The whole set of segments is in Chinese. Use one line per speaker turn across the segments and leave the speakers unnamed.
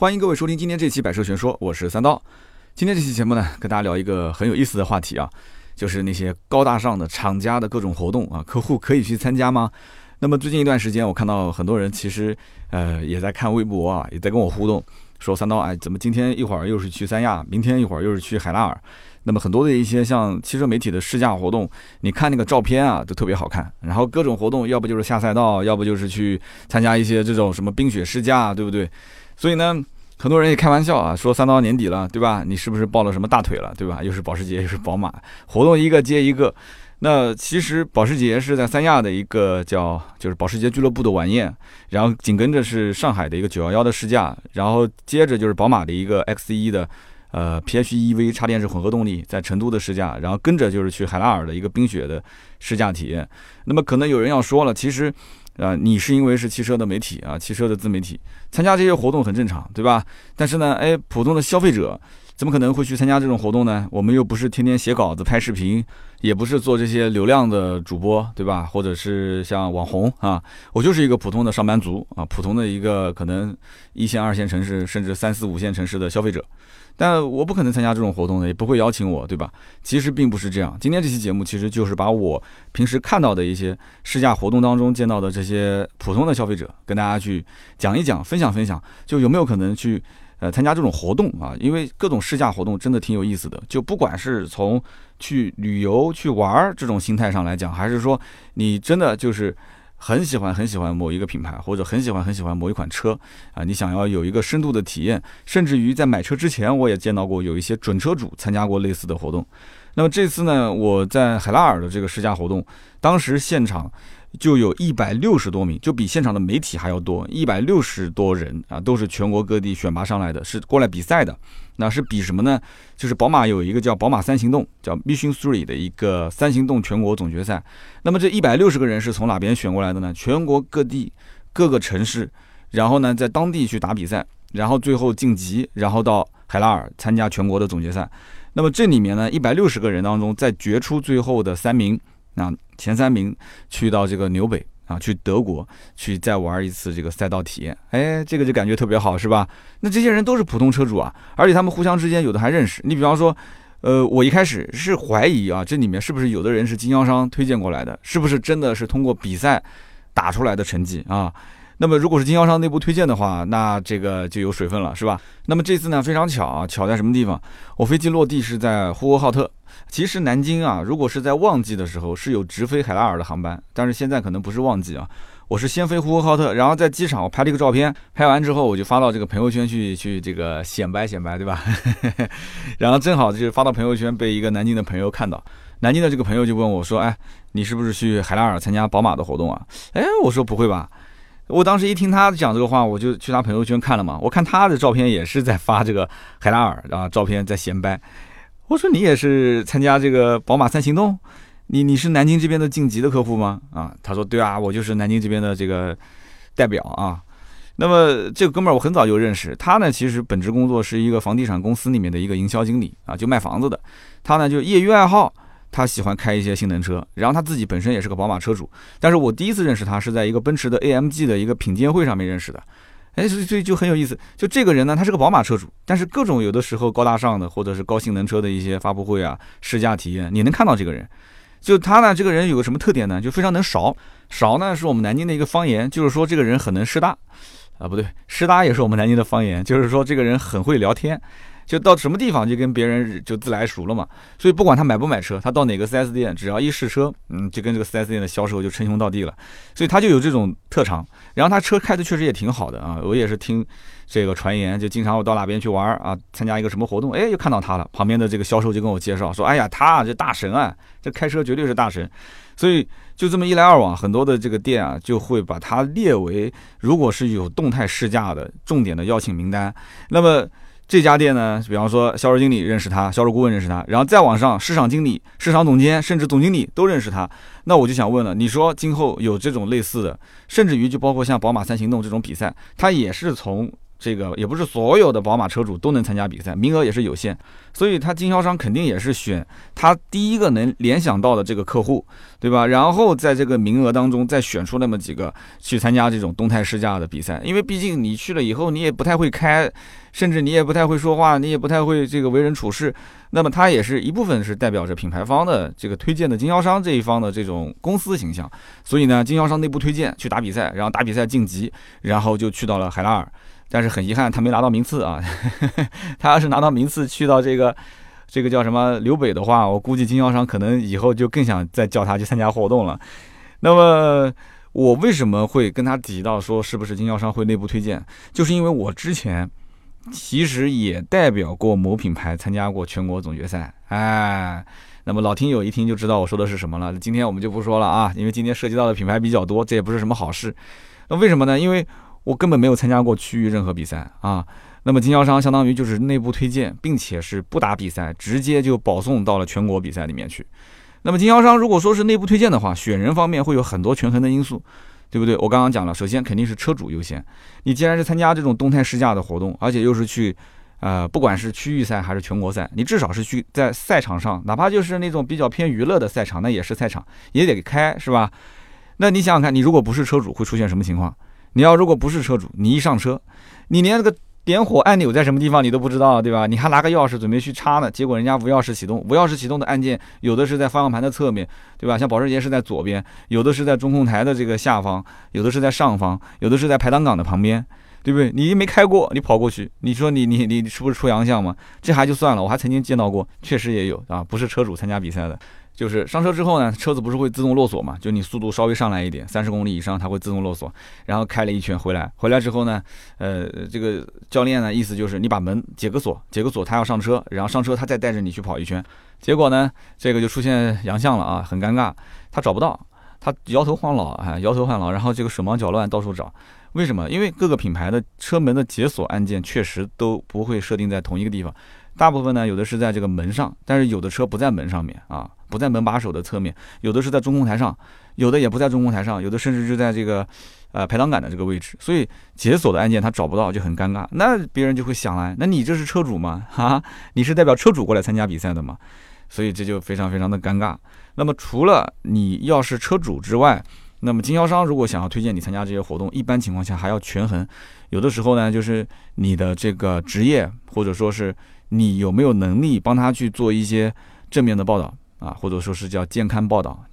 欢迎各位收听今天这期《百车全说》，我是三刀。今天这期节目呢，跟大家聊一个很有意思的话题啊，就是那些高大上的厂家的各种活动啊，客户可以去参加吗？那么最近一段时间，我看到很多人其实呃也在看微博啊，也在跟我互动，说三刀哎，怎么今天一会儿又是去三亚，明天一会儿又是去海拉尔？那么很多的一些像汽车媒体的试驾活动，你看那个照片啊，都特别好看。然后各种活动，要不就是下赛道，要不就是去参加一些这种什么冰雪试驾，对不对？所以呢，很多人也开玩笑啊，说三到年底了，对吧？你是不是抱了什么大腿了，对吧？又是保时捷，又是宝马，活动一个接一个。那其实保时捷是在三亚的一个叫就是保时捷俱乐部的晚宴，然后紧跟着是上海的一个九幺幺的试驾，然后接着就是宝马的一个 X 一的呃 PHEV 插电式混合动力在成都的试驾，然后跟着就是去海拉尔的一个冰雪的试驾体验。那么可能有人要说了，其实。啊，你是因为是汽车的媒体啊，汽车的自媒体参加这些活动很正常，对吧？但是呢，哎，普通的消费者怎么可能会去参加这种活动呢？我们又不是天天写稿子、拍视频，也不是做这些流量的主播，对吧？或者是像网红啊，我就是一个普通的上班族啊，普通的一个可能一线、二线城市，甚至三四五线城市的消费者。但我不可能参加这种活动的，也不会邀请我，对吧？其实并不是这样。今天这期节目其实就是把我平时看到的一些试驾活动当中见到的这些普通的消费者，跟大家去讲一讲，分享分享，就有没有可能去呃参加这种活动啊？因为各种试驾活动真的挺有意思的。就不管是从去旅游去玩儿这种心态上来讲，还是说你真的就是。很喜欢很喜欢某一个品牌，或者很喜欢很喜欢某一款车啊，你想要有一个深度的体验，甚至于在买车之前，我也见到过有一些准车主参加过类似的活动。那么这次呢，我在海拉尔的这个试驾活动，当时现场。就有一百六十多名，就比现场的媒体还要多，一百六十多人啊，都是全国各地选拔上来的，是过来比赛的。那是比什么呢？就是宝马有一个叫宝马三行动，叫 Mission Three 的一个三行动全国总决赛。那么这一百六十个人是从哪边选过来的呢？全国各地各个城市，然后呢在当地去打比赛，然后最后晋级，然后到海拉尔参加全国的总决赛。那么这里面呢，一百六十个人当中，再决出最后的三名。那前三名去到这个纽北啊，去德国去再玩一次这个赛道体验，哎，这个就感觉特别好，是吧？那这些人都是普通车主啊，而且他们互相之间有的还认识。你比方说，呃，我一开始是怀疑啊，这里面是不是有的人是经销商推荐过来的，是不是真的是通过比赛打出来的成绩啊？那么如果是经销商内部推荐的话，那这个就有水分了，是吧？那么这次呢，非常巧啊，巧在什么地方？我飞机落地是在呼和浩特。其实南京啊，如果是在旺季的时候，是有直飞海拉尔的航班，但是现在可能不是旺季啊。我是先飞呼和浩特，然后在机场我拍了一个照片，拍完之后我就发到这个朋友圈去去这个显摆显摆，对吧？然后正好就是发到朋友圈，被一个南京的朋友看到，南京的这个朋友就问我说：“哎，你是不是去海拉尔参加宝马的活动啊？”哎，我说不会吧。我当时一听他讲这个话，我就去他朋友圈看了嘛。我看他的照片也是在发这个海拉尔啊，照片在显摆。我说你也是参加这个宝马三行动，你你是南京这边的晋级的客户吗？啊，他说对啊，我就是南京这边的这个代表啊。那么这个哥们儿我很早就认识，他呢其实本职工作是一个房地产公司里面的一个营销经理啊，就卖房子的。他呢就业余爱好。他喜欢开一些性能车，然后他自己本身也是个宝马车主。但是我第一次认识他是在一个奔驰的 AMG 的一个品鉴会上面认识的。哎，所以所以就很有意思。就这个人呢，他是个宝马车主，但是各种有的时候高大上的或者是高性能车的一些发布会啊、试驾体验，你能看到这个人。就他呢，这个人有个什么特点呢？就非常能勺。勺呢是我们南京的一个方言，就是说这个人很能试搭。啊，不对，试搭也是我们南京的方言，就是说这个人很会聊天。就到什么地方就跟别人就自来熟了嘛，所以不管他买不买车，他到哪个 4S 店，只要一试车，嗯，就跟这个 4S 店的销售就称兄道弟了，所以他就有这种特长。然后他车开的确实也挺好的啊，我也是听这个传言，就经常我到哪边去玩啊，参加一个什么活动，哎，又看到他了，旁边的这个销售就跟我介绍说，哎呀，他啊这大神啊，这开车绝对是大神。所以就这么一来二往，很多的这个店啊，就会把他列为如果是有动态试驾的重点的邀请名单，那么。这家店呢，比方说销售经理认识他，销售顾问认识他，然后再往上，市场经理、市场总监，甚至总经理都认识他。那我就想问了，你说今后有这种类似的，甚至于就包括像宝马三行动这种比赛，它也是从这个也不是所有的宝马车主都能参加比赛，名额也是有限，所以他经销商肯定也是选他第一个能联想到的这个客户，对吧？然后在这个名额当中再选出那么几个去参加这种动态试驾的比赛，因为毕竟你去了以后你也不太会开，甚至你也不太会说话，你也不太会这个为人处事，那么他也是一部分是代表着品牌方的这个推荐的经销商这一方的这种公司形象，所以呢，经销商内部推荐去打比赛，然后打比赛晋级，然后就去到了海拉尔。但是很遗憾，他没拿到名次啊！他要是拿到名次，去到这个这个叫什么刘北的话，我估计经销商可能以后就更想再叫他去参加活动了。那么我为什么会跟他提到说是不是经销商会内部推荐？就是因为我之前其实也代表过某品牌参加过全国总决赛。哎，那么老听友一听就知道我说的是什么了。今天我们就不说了啊，因为今天涉及到的品牌比较多，这也不是什么好事。那为什么呢？因为我根本没有参加过区域任何比赛啊，那么经销商相当于就是内部推荐，并且是不打比赛，直接就保送到了全国比赛里面去。那么经销商如果说是内部推荐的话，选人方面会有很多权衡的因素，对不对？我刚刚讲了，首先肯定是车主优先。你既然是参加这种动态试驾的活动，而且又是去，呃，不管是区域赛还是全国赛，你至少是去在赛场上，哪怕就是那种比较偏娱乐的赛场，那也是赛场，也得开，是吧？那你想想看，你如果不是车主，会出现什么情况？你要如果不是车主，你一上车，你连那个点火按钮在什么地方你都不知道，对吧？你还拿个钥匙准备去插呢，结果人家无钥匙启动，无钥匙启动的按键有的是在方向盘的侧面，对吧？像保时捷是在左边，有的是在中控台的这个下方，有的是在上方，有的是在排挡杆的旁边，对不对？你没开过，你跑过去，你说你你你是不是出洋相嘛？这还就算了，我还曾经见到过，确实也有啊，不是车主参加比赛的。就是上车之后呢，车子不是会自动落锁嘛？就你速度稍微上来一点，三十公里以上，它会自动落锁。然后开了一圈回来，回来之后呢，呃，这个教练呢，意思就是你把门解个锁，解个锁，他要上车，然后上车他再带着你去跑一圈。结果呢，这个就出现洋相了啊，很尴尬，他找不到，他摇头晃脑啊，摇头晃脑，然后这个手忙脚乱到处找。为什么？因为各个品牌的车门的解锁按键确实都不会设定在同一个地方。大部分呢，有的是在这个门上，但是有的车不在门上面啊，不在门把手的侧面，有的是在中控台上，有的也不在中控台上，有的甚至就在这个呃排挡杆的这个位置，所以解锁的按键他找不到就很尴尬。那别人就会想了，那你这是车主吗？哈，你是代表车主过来参加比赛的吗？所以这就非常非常的尴尬。那么除了你要是车主之外，那么经销商如果想要推荐你参加这些活动，一般情况下还要权衡，有的时候呢就是你的这个职业或者说是。你有没有能力帮他去做一些正面的报道啊，或者说是叫健康报道？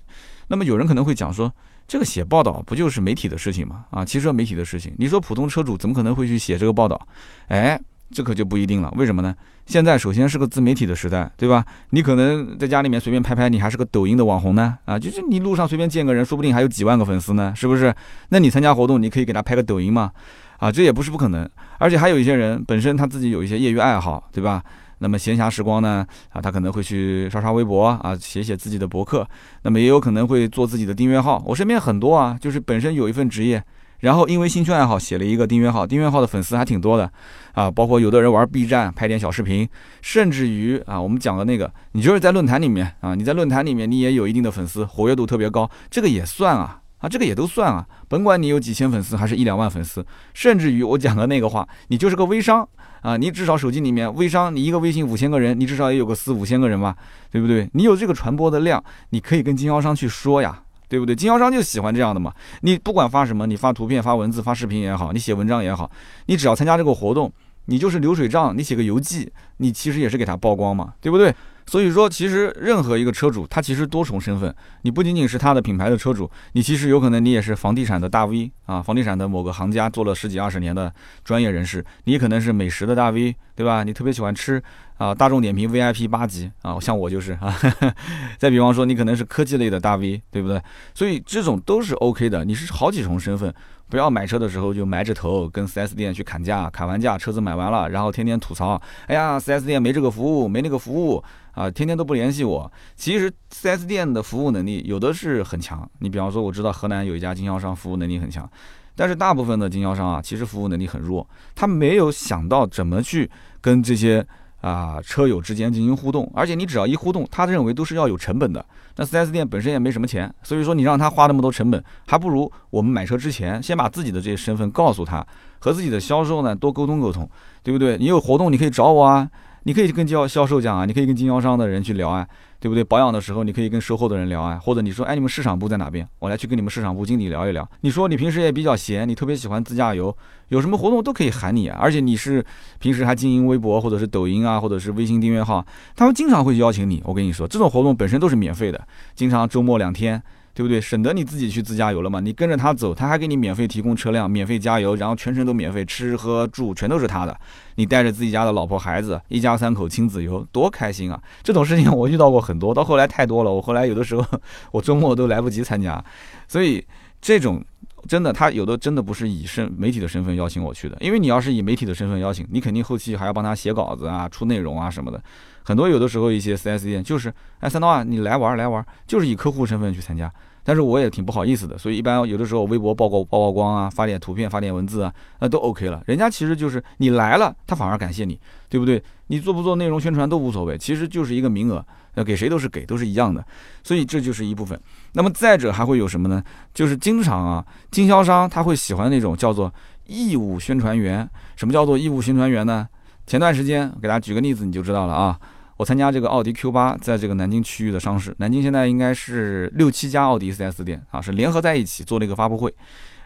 那么有人可能会讲说，这个写报道不就是媒体的事情吗？啊，汽车媒体的事情，你说普通车主怎么可能会去写这个报道？哎，这可就不一定了。为什么呢？现在首先是个自媒体的时代，对吧？你可能在家里面随便拍拍，你还是个抖音的网红呢。啊，就是你路上随便见个人，说不定还有几万个粉丝呢，是不是？那你参加活动，你可以给他拍个抖音嘛？啊，这也不是不可能，而且还有一些人本身他自己有一些业余爱好，对吧？那么闲暇时光呢，啊，他可能会去刷刷微博啊，写写自己的博客，那么也有可能会做自己的订阅号。我身边很多啊，就是本身有一份职业，然后因为兴趣爱好写了一个订阅号，订阅号的粉丝还挺多的，啊，包括有的人玩 B 站拍点小视频，甚至于啊，我们讲的那个，你就是在论坛里面啊，你在论坛里面你也有一定的粉丝，活跃度特别高，这个也算啊。啊，这个也都算啊，甭管你有几千粉丝还是一两万粉丝，甚至于我讲的那个话，你就是个微商啊，你至少手机里面微商，你一个微信五千个人，你至少也有个四五千个人吧，对不对？你有这个传播的量，你可以跟经销商去说呀，对不对？经销商就喜欢这样的嘛。你不管发什么，你发图片、发文字、发视频也好，你写文章也好，你只要参加这个活动，你就是流水账，你写个游记，你其实也是给他曝光嘛，对不对？所以说，其实任何一个车主，他其实多重身份。你不仅仅是他的品牌的车主，你其实有可能你也是房地产的大 V 啊，房地产的某个行家，做了十几二十年的专业人士。你可能是美食的大 V，对吧？你特别喜欢吃啊，大众点评 VIP 八级啊，像我就是啊。再比方说，你可能是科技类的大 V，对不对？所以这种都是 OK 的。你是好几重身份。不要买车的时候就埋着头跟 4S 店去砍价，砍完价车子买完了，然后天天吐槽，哎呀，4S 店没这个服务，没那个服务啊，天天都不联系我。其实 4S 店的服务能力有的是很强，你比方说我知道河南有一家经销商服务能力很强，但是大部分的经销商啊，其实服务能力很弱，他没有想到怎么去跟这些啊车友之间进行互动，而且你只要一互动，他认为都是要有成本的。那 4S 店本身也没什么钱，所以说你让他花那么多成本，还不如我们买车之前先把自己的这些身份告诉他，和自己的销售呢多沟通沟通，对不对？你有活动你可以找我啊，你可以跟销销售讲啊，你可以跟经销商的人去聊啊。对不对？保养的时候，你可以跟售后的人聊啊，或者你说，哎，你们市场部在哪边？我来去跟你们市场部经理聊一聊。你说你平时也比较闲，你特别喜欢自驾游，有什么活动都可以喊你啊。而且你是平时还经营微博或者是抖音啊，或者是微信订阅号，他们经常会邀请你。我跟你说，这种活动本身都是免费的，经常周末两天。对不对？省得你自己去自驾游了嘛？你跟着他走，他还给你免费提供车辆，免费加油，然后全程都免费，吃喝住全都是他的。你带着自己家的老婆孩子，一家三口亲子游，多开心啊！这种事情我遇到过很多，到后来太多了，我后来有的时候我周末都来不及参加。所以这种真的，他有的真的不是以身媒体的身份邀请我去的，因为你要是以媒体的身份邀请，你肯定后期还要帮他写稿子啊、出内容啊什么的。很多有的时候一些 4S 店就是哎三刀啊，你来玩来玩，就是以客户身份去参加。但是我也挺不好意思的，所以一般有的时候微博曝光曝曝光啊，发点图片发点文字啊，那都 OK 了。人家其实就是你来了，他反而感谢你，对不对？你做不做内容宣传都无所谓，其实就是一个名额，要给谁都是给，都是一样的。所以这就是一部分。那么再者还会有什么呢？就是经常啊，经销商他会喜欢那种叫做义务宣传员。什么叫做义务宣传员呢？前段时间给大家举个例子你就知道了啊。我参加这个奥迪 Q 八在这个南京区域的上市，南京现在应该是六七家奥迪 4S 店啊，是联合在一起做了一个发布会。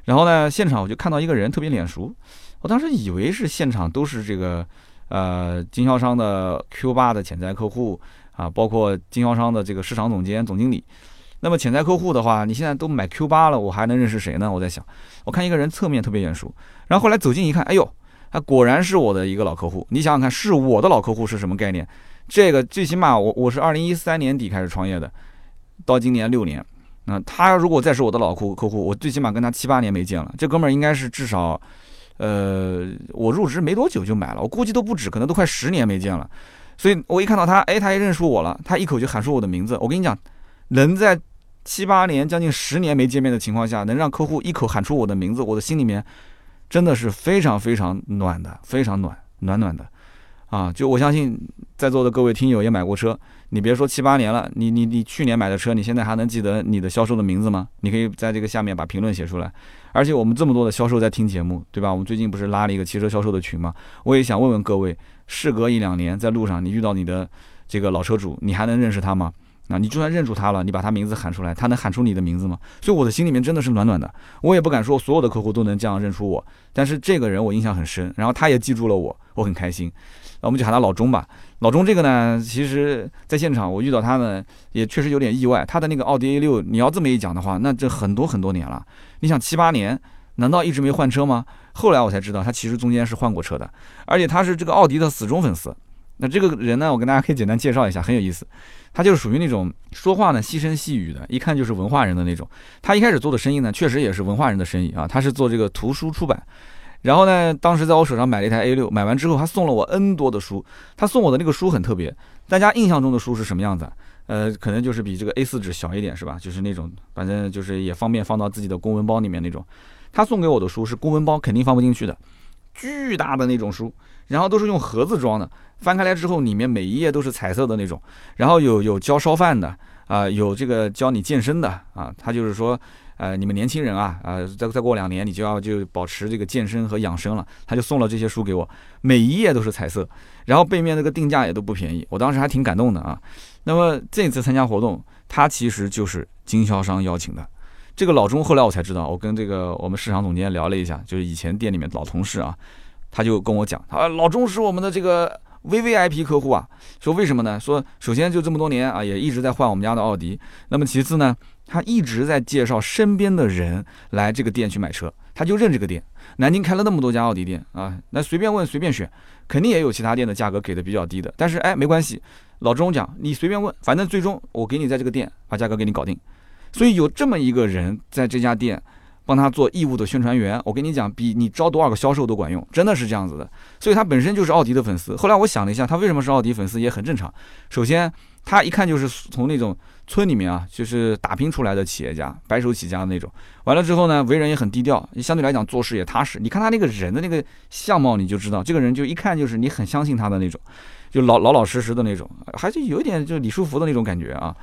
然后呢，现场我就看到一个人特别脸熟，我当时以为是现场都是这个呃经销商的 Q 八的潜在客户啊，包括经销商的这个市场总监、总经理。那么潜在客户的话，你现在都买 Q 八了，我还能认识谁呢？我在想，我看一个人侧面特别眼熟，然后后来走近一看，哎呦，他果然是我的一个老客户。你想想看，是我的老客户是什么概念？这个最起码我我是二零一三年底开始创业的，到今年六年，那他如果再是我的老客客户，我最起码跟他七八年没见了。这哥们儿应该是至少，呃，我入职没多久就买了，我估计都不止，可能都快十年没见了。所以我一看到他，哎，他也认出我了，他一口就喊出我的名字。我跟你讲，能在七八年将近十年没见面的情况下，能让客户一口喊出我的名字，我的心里面真的是非常非常暖的，非常暖暖暖的。啊，就我相信在座的各位听友也买过车，你别说七八年了，你你你去年买的车，你现在还能记得你的销售的名字吗？你可以在这个下面把评论写出来。而且我们这么多的销售在听节目，对吧？我们最近不是拉了一个汽车销售的群吗？我也想问问各位，事隔一两年，在路上你遇到你的这个老车主，你还能认识他吗？啊，你就算认出他了，你把他名字喊出来，他能喊出你的名字吗？所以我的心里面真的是暖暖的。我也不敢说所有的客户都能这样认出我，但是这个人我印象很深，然后他也记住了我，我很开心。那我们就喊他老钟吧。老钟这个呢，其实在现场我遇到他呢，也确实有点意外。他的那个奥迪 A 六，你要这么一讲的话，那这很多很多年了。你想七八年，难道一直没换车吗？后来我才知道，他其实中间是换过车的，而且他是这个奥迪的死忠粉丝。那这个人呢，我跟大家可以简单介绍一下，很有意思。他就是属于那种说话呢细声细语的，一看就是文化人的那种。他一开始做的生意呢，确实也是文化人的生意啊。他是做这个图书出版。然后呢，当时在我手上买了一台 A 六，买完之后他送了我 N 多的书。他送我的那个书很特别，大家印象中的书是什么样子？呃，可能就是比这个 A4 纸小一点，是吧？就是那种，反正就是也方便放到自己的公文包里面那种。他送给我的书是公文包肯定放不进去的，巨大的那种书，然后都是用盒子装的，翻开来之后里面每一页都是彩色的那种。然后有有教烧饭的啊，有这个教你健身的啊，他就是说。呃，你们年轻人啊，呃，再再过两年，你就要就保持这个健身和养生了。他就送了这些书给我，每一页都是彩色，然后背面那个定价也都不便宜，我当时还挺感动的啊。那么这次参加活动，他其实就是经销商邀请的。这个老钟后来我才知道，我跟这个我们市场总监聊了一下，就是以前店里面老同事啊，他就跟我讲，啊，老钟是我们的这个 VVIP 客户啊。说为什么呢？说首先就这么多年啊，也一直在换我们家的奥迪。那么其次呢？他一直在介绍身边的人来这个店去买车，他就认这个店。南京开了那么多家奥迪店啊，那随便问随便选，肯定也有其他店的价格给的比较低的。但是哎，没关系，老钟讲你随便问，反正最终我给你在这个店把价格给你搞定。所以有这么一个人在这家店，帮他做义务的宣传员。我跟你讲，比你招多少个销售都管用，真的是这样子的。所以他本身就是奥迪的粉丝。后来我想了一下，他为什么是奥迪粉丝也很正常。首先，他一看就是从那种村里面啊，就是打拼出来的企业家，白手起家的那种。完了之后呢，为人也很低调，相对来讲做事也踏实。你看他那个人的那个相貌，你就知道这个人就一看就是你很相信他的那种，就老老老实实的那种，还是有一点就李书福的那种感觉啊。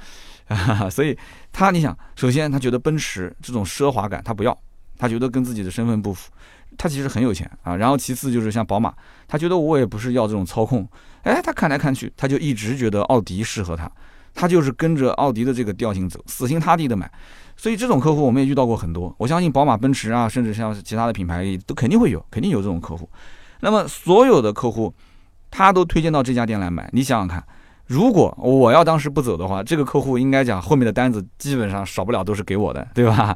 所以他，你想，首先他觉得奔驰这种奢华感他不要，他觉得跟自己的身份不符。他其实很有钱啊。然后其次就是像宝马，他觉得我也不是要这种操控。哎，他看来看去，他就一直觉得奥迪适合他，他就是跟着奥迪的这个调性走，死心塌地的买。所以这种客户我们也遇到过很多。我相信宝马、奔驰啊，甚至像其他的品牌都肯定会有，肯定有这种客户。那么所有的客户，他都推荐到这家店来买。你想想看。如果我要当时不走的话，这个客户应该讲后面的单子基本上少不了都是给我的，对吧？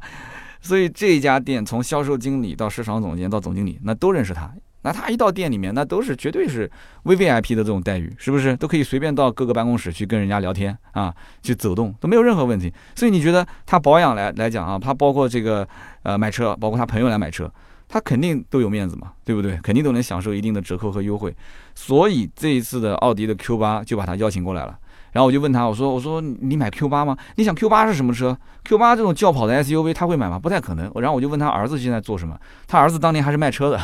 所以这家店从销售经理到市场总监到总经理，那都认识他。那他一到店里面，那都是绝对是 V V I P 的这种待遇，是不是？都可以随便到各个办公室去跟人家聊天啊，去走动都没有任何问题。所以你觉得他保养来来讲啊，他包括这个呃买车，包括他朋友来买车。他肯定都有面子嘛，对不对？肯定都能享受一定的折扣和优惠，所以这一次的奥迪的 Q 八就把他邀请过来了。然后我就问他，我说：“我说你买 Q 八吗？你想 Q 八是什么车？Q 八这种轿跑的 SUV 他会买吗？不太可能。”然后我就问他儿子现在做什么？他儿子当年还是卖车的，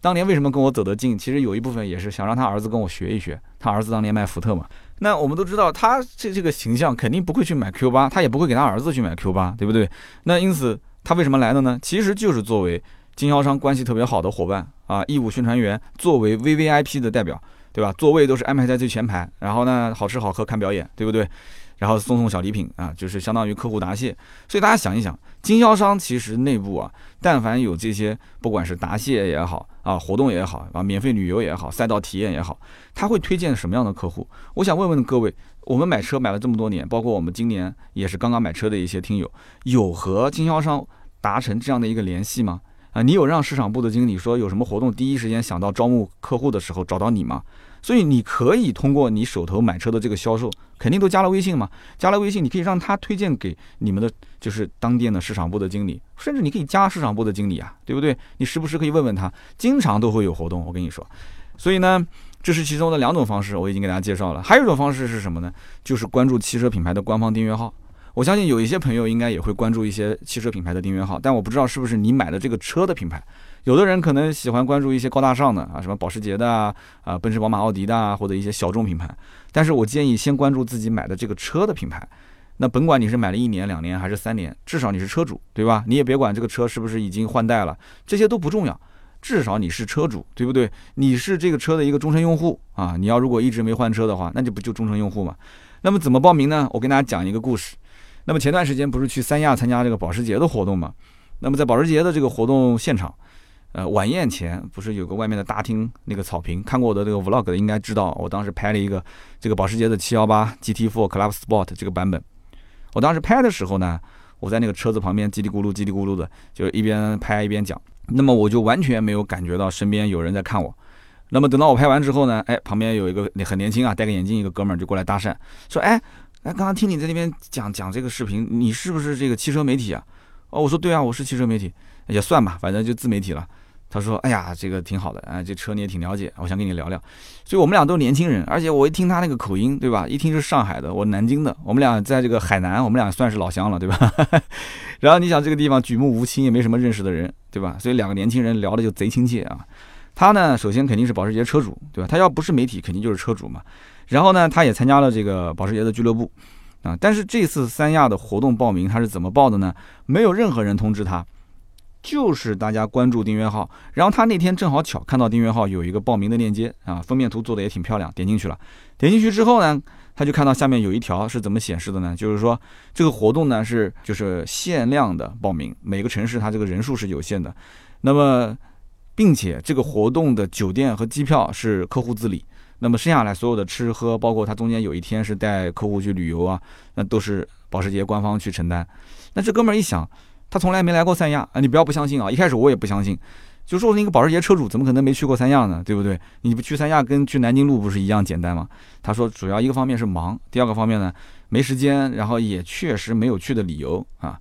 当年为什么跟我走得近？其实有一部分也是想让他儿子跟我学一学。他儿子当年卖福特嘛。那我们都知道，他这这个形象肯定不会去买 Q 八，他也不会给他儿子去买 Q 八，对不对？那因此他为什么来的呢？其实就是作为。经销商关系特别好的伙伴啊，义务宣传员作为 V V I P 的代表，对吧？座位都是安排在最前排，然后呢，好吃好喝看表演，对不对？然后送送小礼品啊，就是相当于客户答谢。所以大家想一想，经销商其实内部啊，但凡有这些，不管是答谢也好啊，活动也好啊，免费旅游也好，赛道体验也好，他会推荐什么样的客户？我想问问各位，我们买车买了这么多年，包括我们今年也是刚刚买车的一些听友，有和经销商达成这样的一个联系吗？啊，你有让市场部的经理说有什么活动，第一时间想到招募客户的时候找到你吗？所以你可以通过你手头买车的这个销售，肯定都加了微信嘛？加了微信，你可以让他推荐给你们的，就是当店的市场部的经理，甚至你可以加市场部的经理啊，对不对？你时不时可以问问他，经常都会有活动，我跟你说。所以呢，这是其中的两种方式，我已经给大家介绍了。还有一种方式是什么呢？就是关注汽车品牌的官方订阅号。我相信有一些朋友应该也会关注一些汽车品牌的订阅号，但我不知道是不是你买的这个车的品牌。有的人可能喜欢关注一些高大上的啊，什么保时捷的啊，啊奔驰、宝马、奥迪的啊，或者一些小众品牌。但是我建议先关注自己买的这个车的品牌。那甭管你是买了一年、两年还是三年，至少你是车主，对吧？你也别管这个车是不是已经换代了，这些都不重要，至少你是车主，对不对？你是这个车的一个终身用户啊。你要如果一直没换车的话，那就不就终身用户嘛？那么怎么报名呢？我跟大家讲一个故事。那么前段时间不是去三亚参加这个保时捷的活动嘛？那么在保时捷的这个活动现场，呃，晚宴前不是有个外面的大厅那个草坪？看过我的这个 vlog 的应该知道，我当时拍了一个这个保时捷的718 GT4 Club Sport 这个版本。我当时拍的时候呢，我在那个车子旁边叽里咕噜叽里咕噜的，就一边拍一边讲。那么我就完全没有感觉到身边有人在看我。那么等到我拍完之后呢，哎，旁边有一个很年轻啊，戴个眼镜一个哥们儿就过来搭讪，说，哎。哎，刚刚听你在那边讲讲这个视频，你是不是这个汽车媒体啊？哦，我说对啊，我是汽车媒体，也算吧，反正就自媒体了。他说，哎呀，这个挺好的，啊，这车你也挺了解，我想跟你聊聊。所以我们俩都是年轻人，而且我一听他那个口音，对吧？一听是上海的，我南京的，我们俩在这个海南，我们俩算是老乡了，对吧？然后你想这个地方举目无亲，也没什么认识的人，对吧？所以两个年轻人聊的就贼亲切啊。他呢，首先肯定是保时捷车主，对吧？他要不是媒体，肯定就是车主嘛。然后呢，他也参加了这个保时捷的俱乐部，啊，但是这次三亚的活动报名他是怎么报的呢？没有任何人通知他，就是大家关注订阅号，然后他那天正好巧看到订阅号有一个报名的链接啊，封面图做的也挺漂亮，点进去了，点进去之后呢，他就看到下面有一条是怎么显示的呢？就是说这个活动呢是就是限量的报名，每个城市它这个人数是有限的，那么并且这个活动的酒店和机票是客户自理。那么剩下来所有的吃喝，包括他中间有一天是带客户去旅游啊，那都是保时捷官方去承担。那这哥们儿一想，他从来没来过三亚啊，你不要不相信啊，一开始我也不相信，就说那个保时捷车主怎么可能没去过三亚呢？对不对？你不去三亚跟去南京路不是一样简单吗？他说主要一个方面是忙，第二个方面呢没时间，然后也确实没有去的理由啊。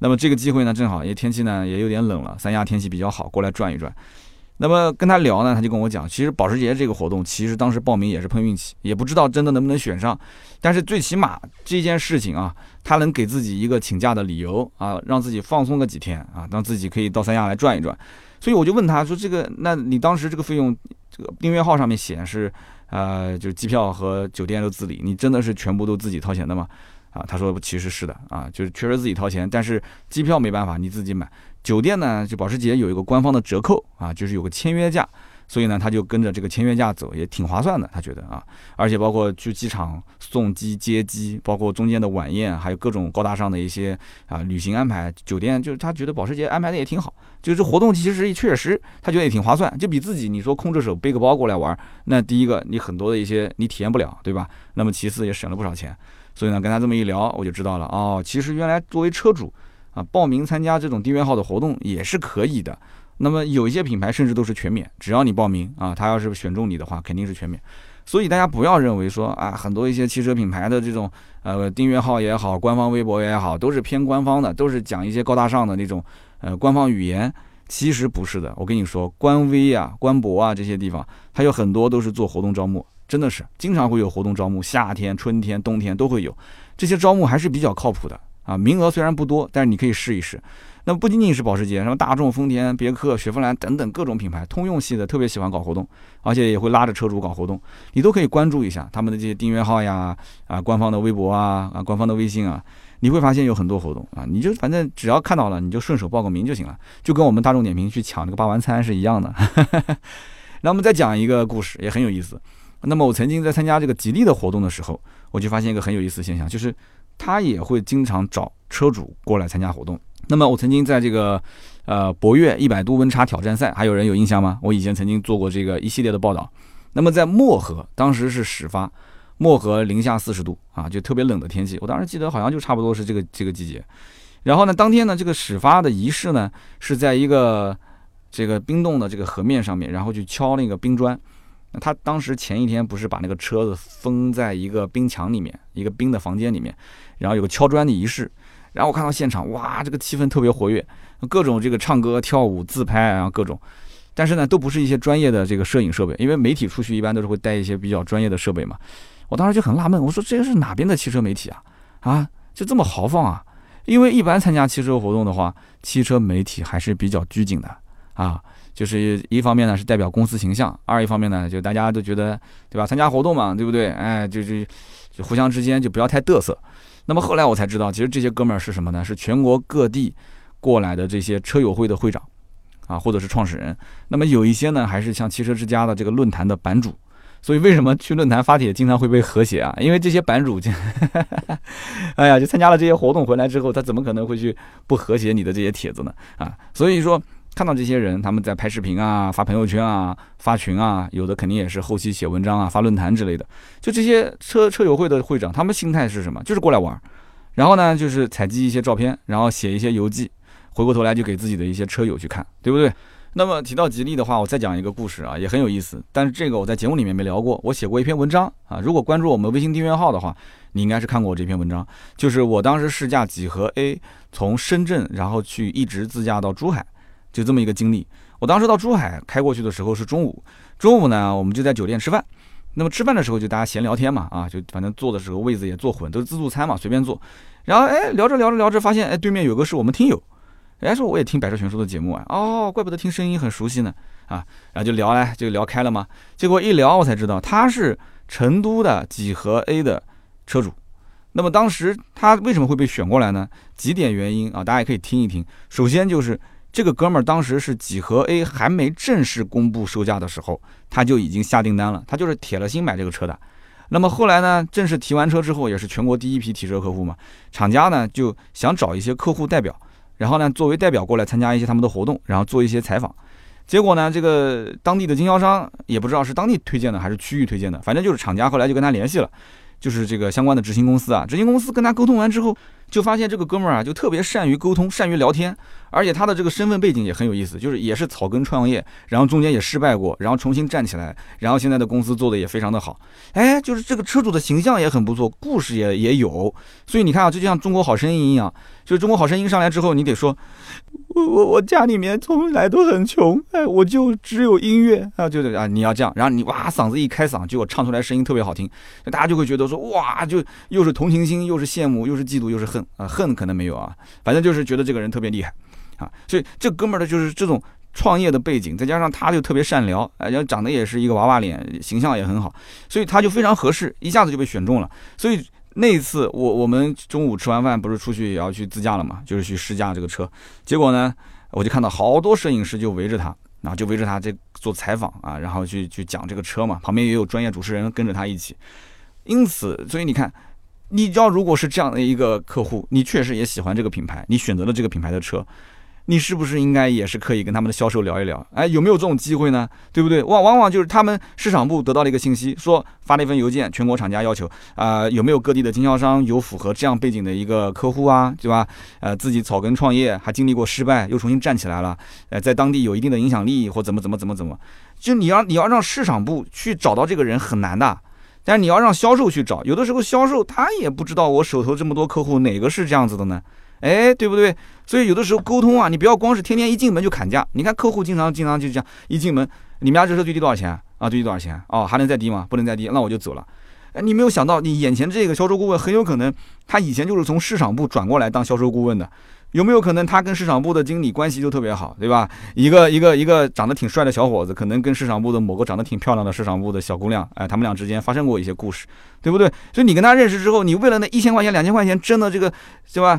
那么这个机会呢，正好也天气呢也有点冷了，三亚天气比较好，过来转一转。那么跟他聊呢，他就跟我讲，其实保时捷这个活动，其实当时报名也是碰运气，也不知道真的能不能选上。但是最起码这件事情啊，他能给自己一个请假的理由啊，让自己放松个几天啊，让自己可以到三亚来转一转。所以我就问他说：“这个，那你当时这个费用，这个订阅号上面显示，呃，就是机票和酒店都自理，你真的是全部都自己掏钱的吗？”啊，他说其实是的啊，就是确实自己掏钱，但是机票没办法，你自己买。酒店呢，就保时捷有一个官方的折扣啊，就是有个签约价，所以呢，他就跟着这个签约价走，也挺划算的，他觉得啊，而且包括去机场送机接机，包括中间的晚宴，还有各种高大上的一些啊旅行安排，酒店就是他觉得保时捷安排的也挺好，就是活动其实也确实他觉得也挺划算，就比自己你说空着手背个包过来玩，那第一个你很多的一些你体验不了，对吧？那么其次也省了不少钱，所以呢，跟他这么一聊，我就知道了哦，其实原来作为车主。啊，报名参加这种订阅号的活动也是可以的。那么有一些品牌甚至都是全免，只要你报名啊，他要是选中你的话，肯定是全免。所以大家不要认为说啊，很多一些汽车品牌的这种呃订阅号也好，官方微博也好，都是偏官方的，都是讲一些高大上的那种呃官方语言。其实不是的，我跟你说，官微啊、官博啊这些地方，它有很多都是做活动招募，真的是经常会有活动招募，夏天、春天、冬天都会有，这些招募还是比较靠谱的。啊，名额虽然不多，但是你可以试一试。那么不仅仅是保时捷，什么大众、丰田、别克、雪佛兰等等各种品牌，通用系的特别喜欢搞活动，而且也会拉着车主搞活动，你都可以关注一下他们的这些订阅号呀，啊，官方的微博啊，啊，官方的微信啊，你会发现有很多活动啊，你就反正只要看到了，你就顺手报个名就行了，就跟我们大众点评去抢那个八完餐是一样的。那我们再讲一个故事，也很有意思。那么我曾经在参加这个吉利的活动的时候，我就发现一个很有意思的现象，就是。他也会经常找车主过来参加活动。那么我曾经在这个，呃，博越一百度温差挑战赛，还有人有印象吗？我以前曾经做过这个一系列的报道。那么在漠河，当时是始发，漠河零下四十度啊，就特别冷的天气。我当时记得好像就差不多是这个这个季节。然后呢，当天呢，这个始发的仪式呢，是在一个这个冰冻的这个河面上面，然后去敲那个冰砖。那他当时前一天不是把那个车子封在一个冰墙里面，一个冰的房间里面，然后有个敲砖的仪式，然后我看到现场，哇，这个气氛特别活跃，各种这个唱歌、跳舞、自拍啊，各种，但是呢，都不是一些专业的这个摄影设备，因为媒体出去一般都是会带一些比较专业的设备嘛。我当时就很纳闷，我说这是哪边的汽车媒体啊？啊，就这么豪放啊？因为一般参加汽车活动的话，汽车媒体还是比较拘谨的啊。就是一方面呢是代表公司形象，二一方面呢就大家都觉得对吧？参加活动嘛，对不对？哎，就是就互相之间就不要太嘚瑟。那么后来我才知道，其实这些哥们儿是什么呢？是全国各地过来的这些车友会的会长啊，或者是创始人。那么有一些呢还是像汽车之家的这个论坛的版主。所以为什么去论坛发帖经常会被和谐啊？因为这些版主就，哎呀，就参加了这些活动回来之后，他怎么可能会去不和谐你的这些帖子呢？啊，所以说。看到这些人，他们在拍视频啊、发朋友圈啊、发群啊，有的肯定也是后期写文章啊、发论坛之类的。就这些车车友会的会长，他们心态是什么？就是过来玩，然后呢，就是采集一些照片，然后写一些游记，回过头来就给自己的一些车友去看，对不对？那么提到吉利的话，我再讲一个故事啊，也很有意思。但是这个我在节目里面没聊过，我写过一篇文章啊。如果关注我们微信订阅号的话，你应该是看过我这篇文章，就是我当时试驾几何 A 从深圳，然后去一直自驾到珠海。就这么一个经历，我当时到珠海开过去的时候是中午，中午呢我们就在酒店吃饭，那么吃饭的时候就大家闲聊天嘛，啊，就反正坐的时候位子也坐混，都是自助餐嘛，随便坐。然后哎聊着聊着聊着，发现哎对面有个是我们听友，人家说我也听百车全说的节目啊，哦，怪不得听声音很熟悉呢，啊，然后就聊来，就聊开了嘛。结果一聊我才知道他是成都的几何 A 的车主，那么当时他为什么会被选过来呢？几点原因啊，大家也可以听一听。首先就是。这个哥们儿当时是几何 A 还没正式公布售价的时候，他就已经下订单了，他就是铁了心买这个车的。那么后来呢，正式提完车之后，也是全国第一批提车客户嘛，厂家呢就想找一些客户代表，然后呢作为代表过来参加一些他们的活动，然后做一些采访。结果呢，这个当地的经销商也不知道是当地推荐的还是区域推荐的，反正就是厂家后来就跟他联系了，就是这个相关的执行公司啊，执行公司跟他沟通完之后，就发现这个哥们儿啊，就特别善于沟通，善于聊天，而且他的这个身份背景也很有意思，就是也是草根创业，然后中间也失败过，然后重新站起来，然后现在的公司做的也非常的好，哎，就是这个车主的形象也很不错，故事也也有，所以你看啊，这就像中国好声音一样，就是中国好声音上来之后，你得说，我我我家里面从来都很穷，哎，我就只有音乐啊，就是啊，你要这样，然后你哇嗓子一开嗓，结果唱出来声音特别好听，大家就会觉得说哇，就又是同情心，又是羡慕，又是嫉妒，又是恨。啊，恨可能没有啊，反正就是觉得这个人特别厉害啊，所以这哥们儿的就是这种创业的背景，再加上他就特别善聊，哎，然后长得也是一个娃娃脸，形象也很好，所以他就非常合适，一下子就被选中了。所以那一次我我们中午吃完饭不是出去也要去自驾了嘛，就是去试驾这个车，结果呢，我就看到好多摄影师就围着他，然后就围着他这做采访啊，然后去去讲这个车嘛，旁边也有专业主持人跟着他一起，因此，所以你看。你知道，如果是这样的一个客户，你确实也喜欢这个品牌，你选择了这个品牌的车，你是不是应该也是可以跟他们的销售聊一聊？哎，有没有这种机会呢？对不对？往往往就是他们市场部得到了一个信息，说发了一份邮件，全国厂家要求啊，有没有各地的经销商有符合这样背景的一个客户啊，对吧？呃，自己草根创业，还经历过失败，又重新站起来了，呃，在当地有一定的影响力，或怎么怎么怎么怎么，就你要你要让市场部去找到这个人很难的。但是你要让销售去找，有的时候销售他也不知道我手头这么多客户哪个是这样子的呢？哎，对不对？所以有的时候沟通啊，你不要光是天天一进门就砍价。你看客户经常经常就这样，一进门，你们家这车最低多少钱啊？最低多少钱？哦，还能再低吗？不能再低，那我就走了。哎，你没有想到，你眼前这个销售顾问很有可能他以前就是从市场部转过来当销售顾问的。有没有可能他跟市场部的经理关系就特别好，对吧？一个一个一个长得挺帅的小伙子，可能跟市场部的某个长得挺漂亮的市场部的小姑娘，哎，他们俩之间发生过一些故事，对不对？所以你跟他认识之后，你为了那一千块钱、两千块钱争的这个，对吧？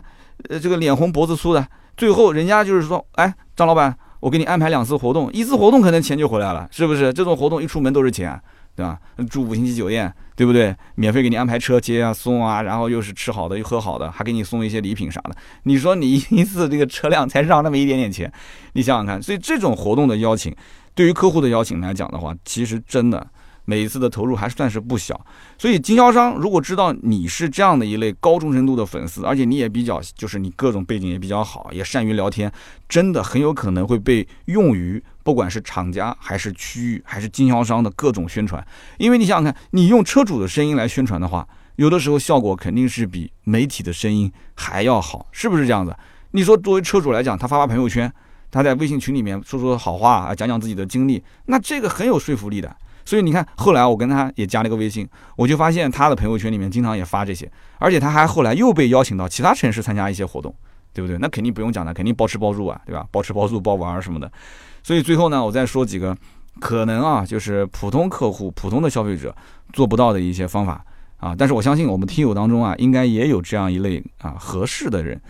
呃，这个脸红脖子粗的，最后人家就是说，哎，张老板，我给你安排两次活动，一次活动可能钱就回来了，是不是？这种活动一出门都是钱。对吧？住五星级酒店，对不对？免费给你安排车接啊、送啊，然后又是吃好的又喝好的，还给你送一些礼品啥的。你说你一次这个车辆才让那么一点点钱，你想想看。所以这种活动的邀请，对于客户的邀请来讲的话，其实真的。每一次的投入还算是不小，所以经销商如果知道你是这样的一类高忠诚度的粉丝，而且你也比较，就是你各种背景也比较好，也善于聊天，真的很有可能会被用于不管是厂家还是区域还是经销商的各种宣传。因为你想想看，你用车主的声音来宣传的话，有的时候效果肯定是比媒体的声音还要好，是不是这样子？你说作为车主来讲，他发发朋友圈，他在微信群里面说说好话啊，讲讲自己的经历，那这个很有说服力的。所以你看，后来我跟他也加了个微信，我就发现他的朋友圈里面经常也发这些，而且他还后来又被邀请到其他城市参加一些活动，对不对？那肯定不用讲了，肯定包吃包住啊，对吧？包吃包住包玩什么的。所以最后呢，我再说几个可能啊，就是普通客户、普通的消费者做不到的一些方法啊。但是我相信我们听友当中啊，应该也有这样一类啊合适的人。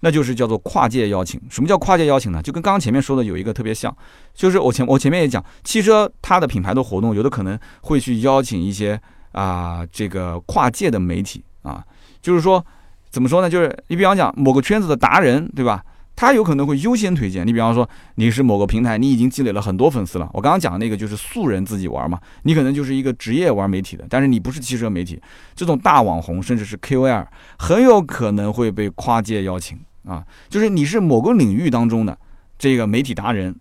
那就是叫做跨界邀请。什么叫跨界邀请呢？就跟刚刚前面说的有一个特别像，就是我前我前面也讲，汽车它的品牌的活动，有的可能会去邀请一些啊这个跨界的媒体啊，就是说怎么说呢？就是你比方讲某个圈子的达人，对吧？他有可能会优先推荐。你比方说你是某个平台，你已经积累了很多粉丝了。我刚刚讲的那个就是素人自己玩嘛，你可能就是一个职业玩媒体的，但是你不是汽车媒体，这种大网红甚至是 KOL，很有可能会被跨界邀请。啊，就是你是某个领域当中的这个媒体达人，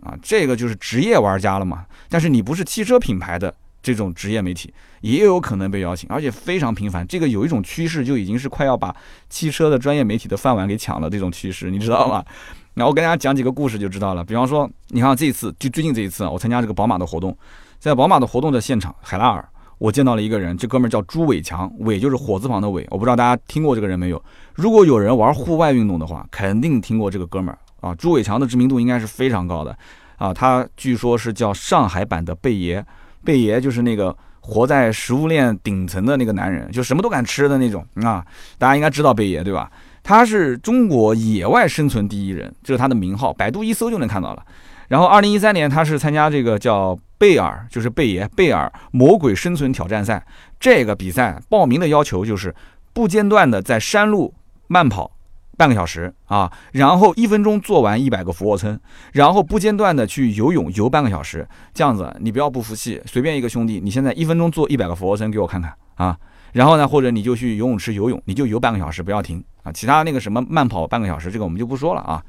啊，这个就是职业玩家了嘛。但是你不是汽车品牌的这种职业媒体，也有可能被邀请，而且非常频繁。这个有一种趋势，就已经是快要把汽车的专业媒体的饭碗给抢了这种趋势，你知道吗？那我跟大家讲几个故事就知道了。比方说，你看这一次，就最近这一次啊，我参加这个宝马的活动，在宝马的活动的现场，海拉尔。我见到了一个人，这哥们儿叫朱伟强，伟就是火字旁的伟。我不知道大家听过这个人没有？如果有人玩户外运动的话，肯定听过这个哥们儿啊。朱伟强的知名度应该是非常高的啊。他据说是叫上海版的贝爷，贝爷就是那个活在食物链顶层的那个男人，就什么都敢吃的那种啊。大家应该知道贝爷对吧？他是中国野外生存第一人，这是他的名号，百度一搜就能看到了。然后，二零一三年他是参加这个叫贝尔，就是贝爷贝尔魔鬼生存挑战赛。这个比赛报名的要求就是不间断的在山路慢跑半个小时啊，然后一分钟做完一百个俯卧撑，然后不间断的去游泳游半个小时。这样子，你不要不服气，随便一个兄弟，你现在一分钟做一百个俯卧撑给我看看啊！然后呢，或者你就去游泳池游泳，你就游半个小时不要停啊，其他那个什么慢跑半个小时，这个我们就不说了啊。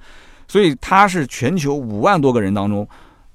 所以他是全球五万多个人当中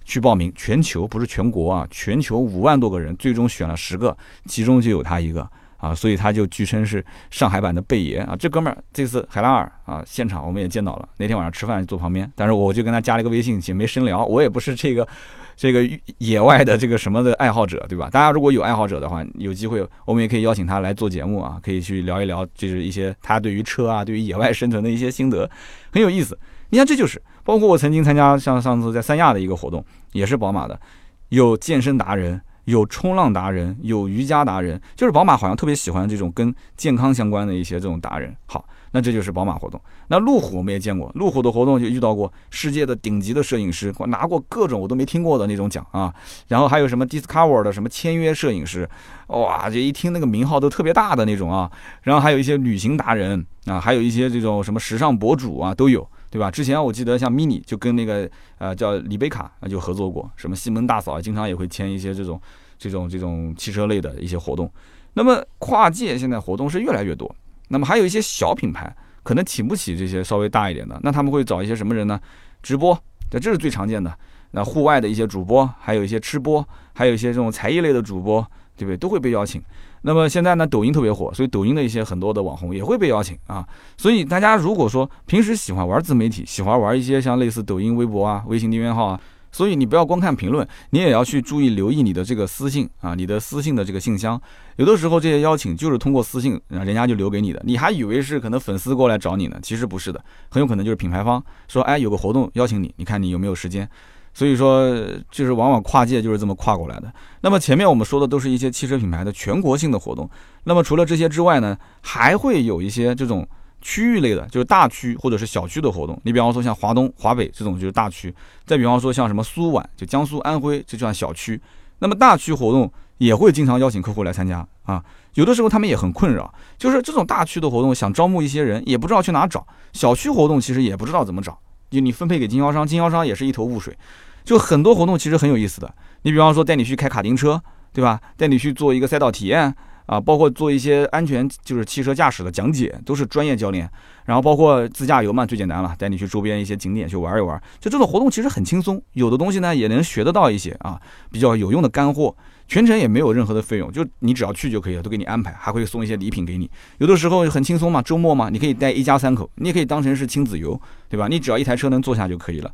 去报名，全球不是全国啊，全球五万多个人最终选了十个，其中就有他一个。啊，所以他就据称是上海版的贝爷啊。这哥们儿这次海拉尔啊，现场我们也见到了。那天晚上吃饭坐旁边，但是我就跟他加了一个微信，也没深聊。我也不是这个这个野外的这个什么的爱好者，对吧？大家如果有爱好者的话，有机会我们也可以邀请他来做节目啊，可以去聊一聊，就是一些他对于车啊，对于野外生存的一些心得，很有意思。你看，这就是包括我曾经参加像上次在三亚的一个活动，也是宝马的，有健身达人。有冲浪达人，有瑜伽达人，就是宝马好像特别喜欢这种跟健康相关的一些这种达人。好，那这就是宝马活动。那路虎我们也见过，路虎的活动就遇到过世界的顶级的摄影师，拿过各种我都没听过的那种奖啊。然后还有什么 Discover 的什么签约摄影师，哇，这一听那个名号都特别大的那种啊。然后还有一些旅行达人啊，还有一些这种什么时尚博主啊都有。对吧？之前我记得像 mini 就跟那个呃叫李贝卡啊就合作过，什么西门大嫂经常也会签一些这种这种这种汽车类的一些活动。那么跨界现在活动是越来越多。那么还有一些小品牌可能请不起这些稍微大一点的，那他们会找一些什么人呢？直播，这这是最常见的。那户外的一些主播，还有一些吃播，还有一些这种才艺类的主播，对不对？都会被邀请。那么现在呢，抖音特别火，所以抖音的一些很多的网红也会被邀请啊。所以大家如果说平时喜欢玩自媒体，喜欢玩一些像类似抖音、微博啊、微信订阅号啊，所以你不要光看评论，你也要去注意留意你的这个私信啊，你的私信的这个信箱。有的时候这些邀请就是通过私信，人家就留给你的，你还以为是可能粉丝过来找你呢，其实不是的，很有可能就是品牌方说，哎，有个活动邀请你，你看你有没有时间。所以说，就是往往跨界就是这么跨过来的。那么前面我们说的都是一些汽车品牌的全国性的活动。那么除了这些之外呢，还会有一些这种区域类的，就是大区或者是小区的活动。你比方说像华东、华北这种就是大区，再比方说像什么苏皖，就江苏、安徽，这算小区。那么大区活动也会经常邀请客户来参加啊。有的时候他们也很困扰，就是这种大区的活动想招募一些人，也不知道去哪找；小区活动其实也不知道怎么找。就你分配给经销商，经销商也是一头雾水。就很多活动其实很有意思的，你比方说带你去开卡丁车，对吧？带你去做一个赛道体验啊，包括做一些安全，就是汽车驾驶的讲解，都是专业教练。然后包括自驾游嘛，最简单了，带你去周边一些景点去玩一玩。就这种活动其实很轻松，有的东西呢也能学得到一些啊，比较有用的干货。全程也没有任何的费用，就你只要去就可以了，都给你安排，还会送一些礼品给你。有的时候很轻松嘛，周末嘛，你可以带一家三口，你也可以当成是亲子游，对吧？你只要一台车能坐下就可以了。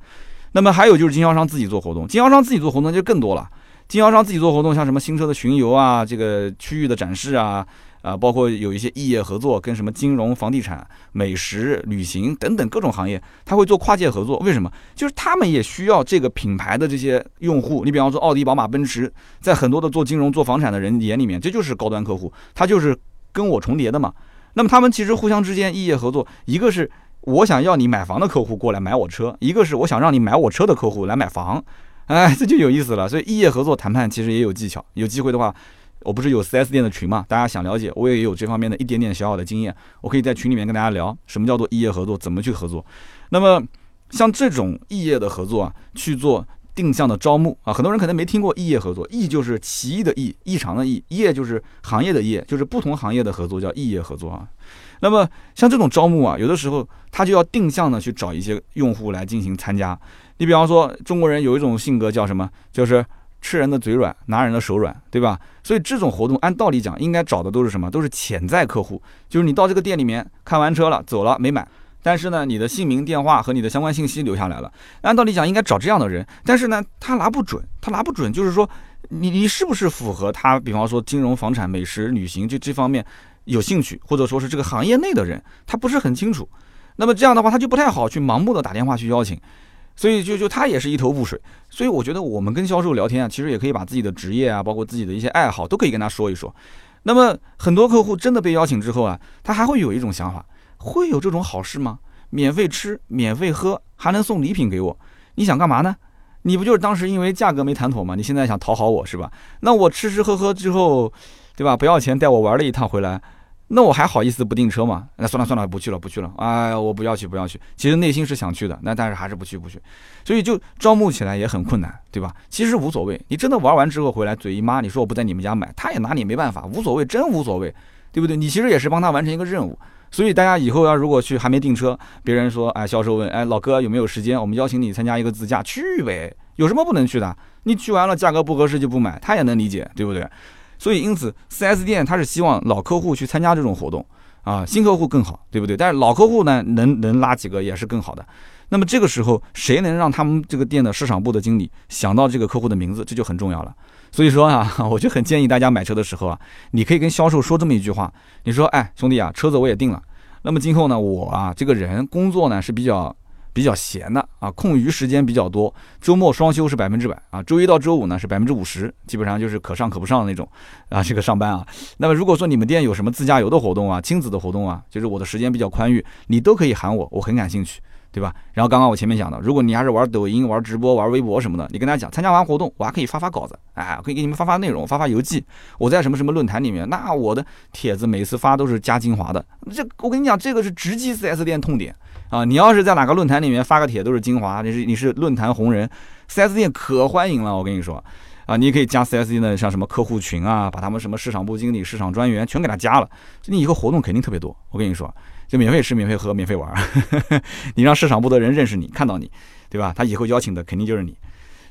那么还有就是经销商自己做活动，经销商自己做活动就更多了。经销商自己做活动，像什么新车的巡游啊，这个区域的展示啊。啊，包括有一些异业合作，跟什么金融、房地产、美食、旅行等等各种行业，他会做跨界合作。为什么？就是他们也需要这个品牌的这些用户。你比方说奥迪、宝马、奔驰，在很多的做金融、做房产的人眼里面，这就是高端客户，他就是跟我重叠的嘛。那么他们其实互相之间异业合作，一个是我想要你买房的客户过来买我车，一个是我想让你买我车的客户来买房。哎，这就有意思了。所以异业合作谈判其实也有技巧，有机会的话。我不是有 4S 店的群嘛？大家想了解，我也有这方面的一点点小小的经验，我可以在群里面跟大家聊什么叫做异业合作，怎么去合作。那么像这种异业的合作啊，去做定向的招募啊，很多人可能没听过异业合作，异就是奇异的异，异常的异，业就是行业的业，就是不同行业的合作叫异业合作啊。那么像这种招募啊，有的时候他就要定向的去找一些用户来进行参加。你比方说中国人有一种性格叫什么？就是。吃人的嘴软，拿人的手软，对吧？所以这种活动按道理讲，应该找的都是什么？都是潜在客户，就是你到这个店里面看完车了，走了没买，但是呢，你的姓名、电话和你的相关信息留下来了。按道理讲，应该找这样的人，但是呢，他拿不准，他拿不准，就是说你你是不是符合他？比方说金融、房产、美食、旅行就这方面有兴趣，或者说是这个行业内的人，他不是很清楚。那么这样的话，他就不太好去盲目的打电话去邀请。所以就就他也是一头雾水，所以我觉得我们跟销售聊天啊，其实也可以把自己的职业啊，包括自己的一些爱好，都可以跟他说一说。那么很多客户真的被邀请之后啊，他还会有一种想法，会有这种好事吗？免费吃，免费喝，还能送礼品给我，你想干嘛呢？你不就是当时因为价格没谈妥吗？你现在想讨好我是吧？那我吃吃喝喝之后，对吧？不要钱带我玩了一趟回来。那我还好意思不订车吗？那算了算了，不去了不去了。哎，我不要去不要去。其实内心是想去的，那但是还是不去不去。所以就招募起来也很困难，对吧？其实无所谓，你真的玩完之后回来嘴一抹，你说我不在你们家买，他也拿你没办法，无所谓，真无所谓。对不对？你其实也是帮他完成一个任务。所以大家以后要如果去还没订车，别人说，哎，销售问，哎，老哥有没有时间？我们邀请你参加一个自驾，去呗，有什么不能去的？你去完了价格不合适就不买，他也能理解，对不对？所以因此，4S 店他是希望老客户去参加这种活动啊，新客户更好，对不对？但是老客户呢，能能拉几个也是更好的。那么这个时候，谁能让他们这个店的市场部的经理想到这个客户的名字，这就很重要了。所以说啊，我就很建议大家买车的时候啊，你可以跟销售说这么一句话：你说，哎，兄弟啊，车子我也定了。那么今后呢，我啊这个人工作呢是比较比较闲的啊，空余时间比较多，周末双休是百分之百啊，周一到周五呢是百分之五十，基本上就是可上可不上的那种 啊，这个上班啊。那么如果说你们店有什么自驾游的活动啊，亲子的活动啊，就是我的时间比较宽裕，你都可以喊我，我很感兴趣。对吧？然后刚刚我前面讲的，如果你还是玩抖音、玩直播、玩微博什么的，你跟大家讲，参加完活动，我还可以发发稿子，哎，可以给你们发发内容、发发游记。我在什么什么论坛里面，那我的帖子每次发都是加精华的。这我跟你讲，这个是直击 4S 店痛点啊！你要是在哪个论坛里面发个帖都是精华，你是你是论坛红人，4S 店可欢迎了。我跟你说啊，你也可以加 4S 店的像什么客户群啊，把他们什么市场部经理、市场专员全给他加了，你以后活动肯定特别多。我跟你说。就免费吃、免费喝、免费玩，你让市场部的人认识你、看到你，对吧？他以后邀请的肯定就是你。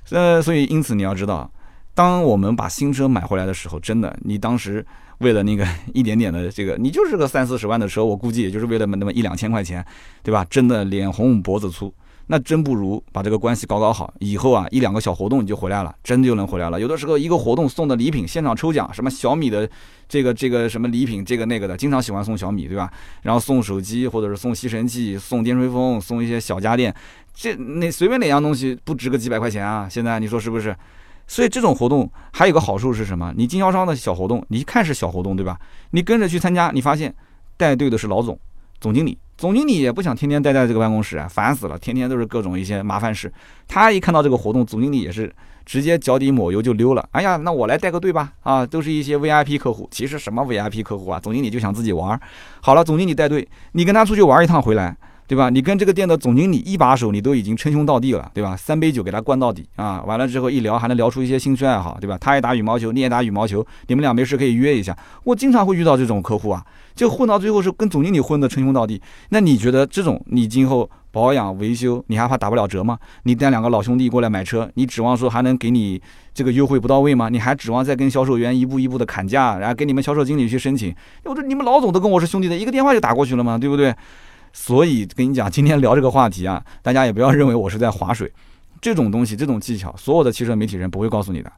呃，所以因此你要知道，当我们把新车买回来的时候，真的，你当时为了那个 一点点的这个，你就是个三四十万的车，我估计也就是为了那么一两千块钱，对吧？真的脸红脖子粗。那真不如把这个关系搞搞好，以后啊一两个小活动你就回来了，真就能回来了。有的时候一个活动送的礼品，现场抽奖，什么小米的这个这个什么礼品，这个那个的，经常喜欢送小米，对吧？然后送手机，或者是送吸尘器，送电吹风，送一些小家电，这那随便哪样东西不值个几百块钱啊？现在你说是不是？所以这种活动还有个好处是什么？你经销商的小活动，你一看是小活动，对吧？你跟着去参加，你发现带队的是老总、总经理。总经理也不想天天待在这个办公室啊，烦死了，天天都是各种一些麻烦事。他一看到这个活动，总经理也是直接脚底抹油就溜了。哎呀，那我来带个队吧，啊，都是一些 VIP 客户。其实什么 VIP 客户啊，总经理就想自己玩。好了，总经理带队，你跟他出去玩一趟回来。对吧？你跟这个店的总经理一把手，你都已经称兄道弟了，对吧？三杯酒给他灌到底啊！完了之后一聊，还能聊出一些兴趣爱好，对吧？他也打羽毛球，你也打羽毛球，你们俩没事可以约一下。我经常会遇到这种客户啊，就混到最后是跟总经理混的称兄道弟。那你觉得这种你今后保养维修，你还怕打不了折吗？你带两个老兄弟过来买车，你指望说还能给你这个优惠不到位吗？你还指望再跟销售员一步一步的砍价，然后给你们销售经理去申请？我这你们老总都跟我是兄弟的，一个电话就打过去了嘛，对不对？所以跟你讲，今天聊这个话题啊，大家也不要认为我是在划水，这种东西，这种技巧，所有的汽车媒体人不会告诉你的。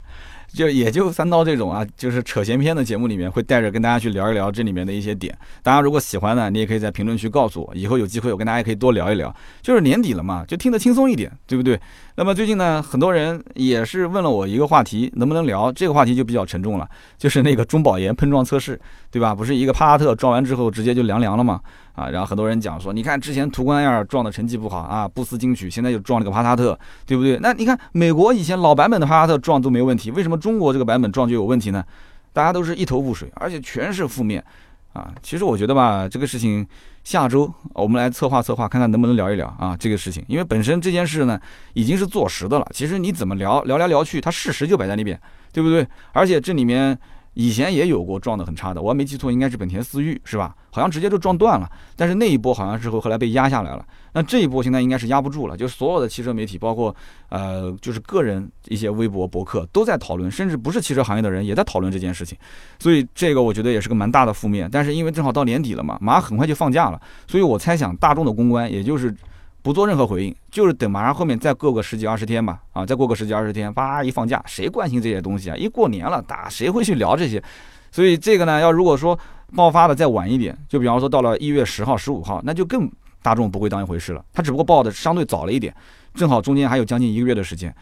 就也就三刀这种啊，就是扯闲篇的节目里面会带着跟大家去聊一聊这里面的一些点。大家如果喜欢呢，你也可以在评论区告诉我，以后有机会我跟大家也可以多聊一聊。就是年底了嘛，就听得轻松一点，对不对？那么最近呢，很多人也是问了我一个话题，能不能聊？这个话题就比较沉重了，就是那个中保研碰撞测试，对吧？不是一个帕萨特撞完之后直接就凉凉了吗？啊，然后很多人讲说，你看之前途观 L 撞的成绩不好啊，不思进取，现在又撞了个帕萨特，对不对？那你看美国以前老版本的帕萨特撞都没问题，为什么中国这个版本撞就有问题呢？大家都是一头雾水，而且全是负面啊。其实我觉得吧，这个事情下周我们来策划策划，看看能不能聊一聊啊这个事情，因为本身这件事呢已经是坐实的了。其实你怎么聊聊来聊去，它事实就摆在那边，对不对？而且这里面。以前也有过撞得很差的，我要没记错，应该是本田思域，是吧？好像直接就撞断了。但是那一波好像之后后来被压下来了。那这一波现在应该是压不住了，就所有的汽车媒体，包括呃，就是个人一些微博博客都在讨论，甚至不是汽车行业的人也在讨论这件事情。所以这个我觉得也是个蛮大的负面。但是因为正好到年底了嘛，马上很快就放假了，所以我猜想大众的公关也就是。不做任何回应，就是等马上后面再过个十几二十天吧，啊，再过个十几二十天，叭一放假，谁关心这些东西啊？一过年了，打谁会去聊这些？所以这个呢，要如果说爆发的再晚一点，就比方说到了一月十号、十五号，那就更大众不会当一回事了。他只不过报的相对早了一点，正好中间还有将近一个月的时间，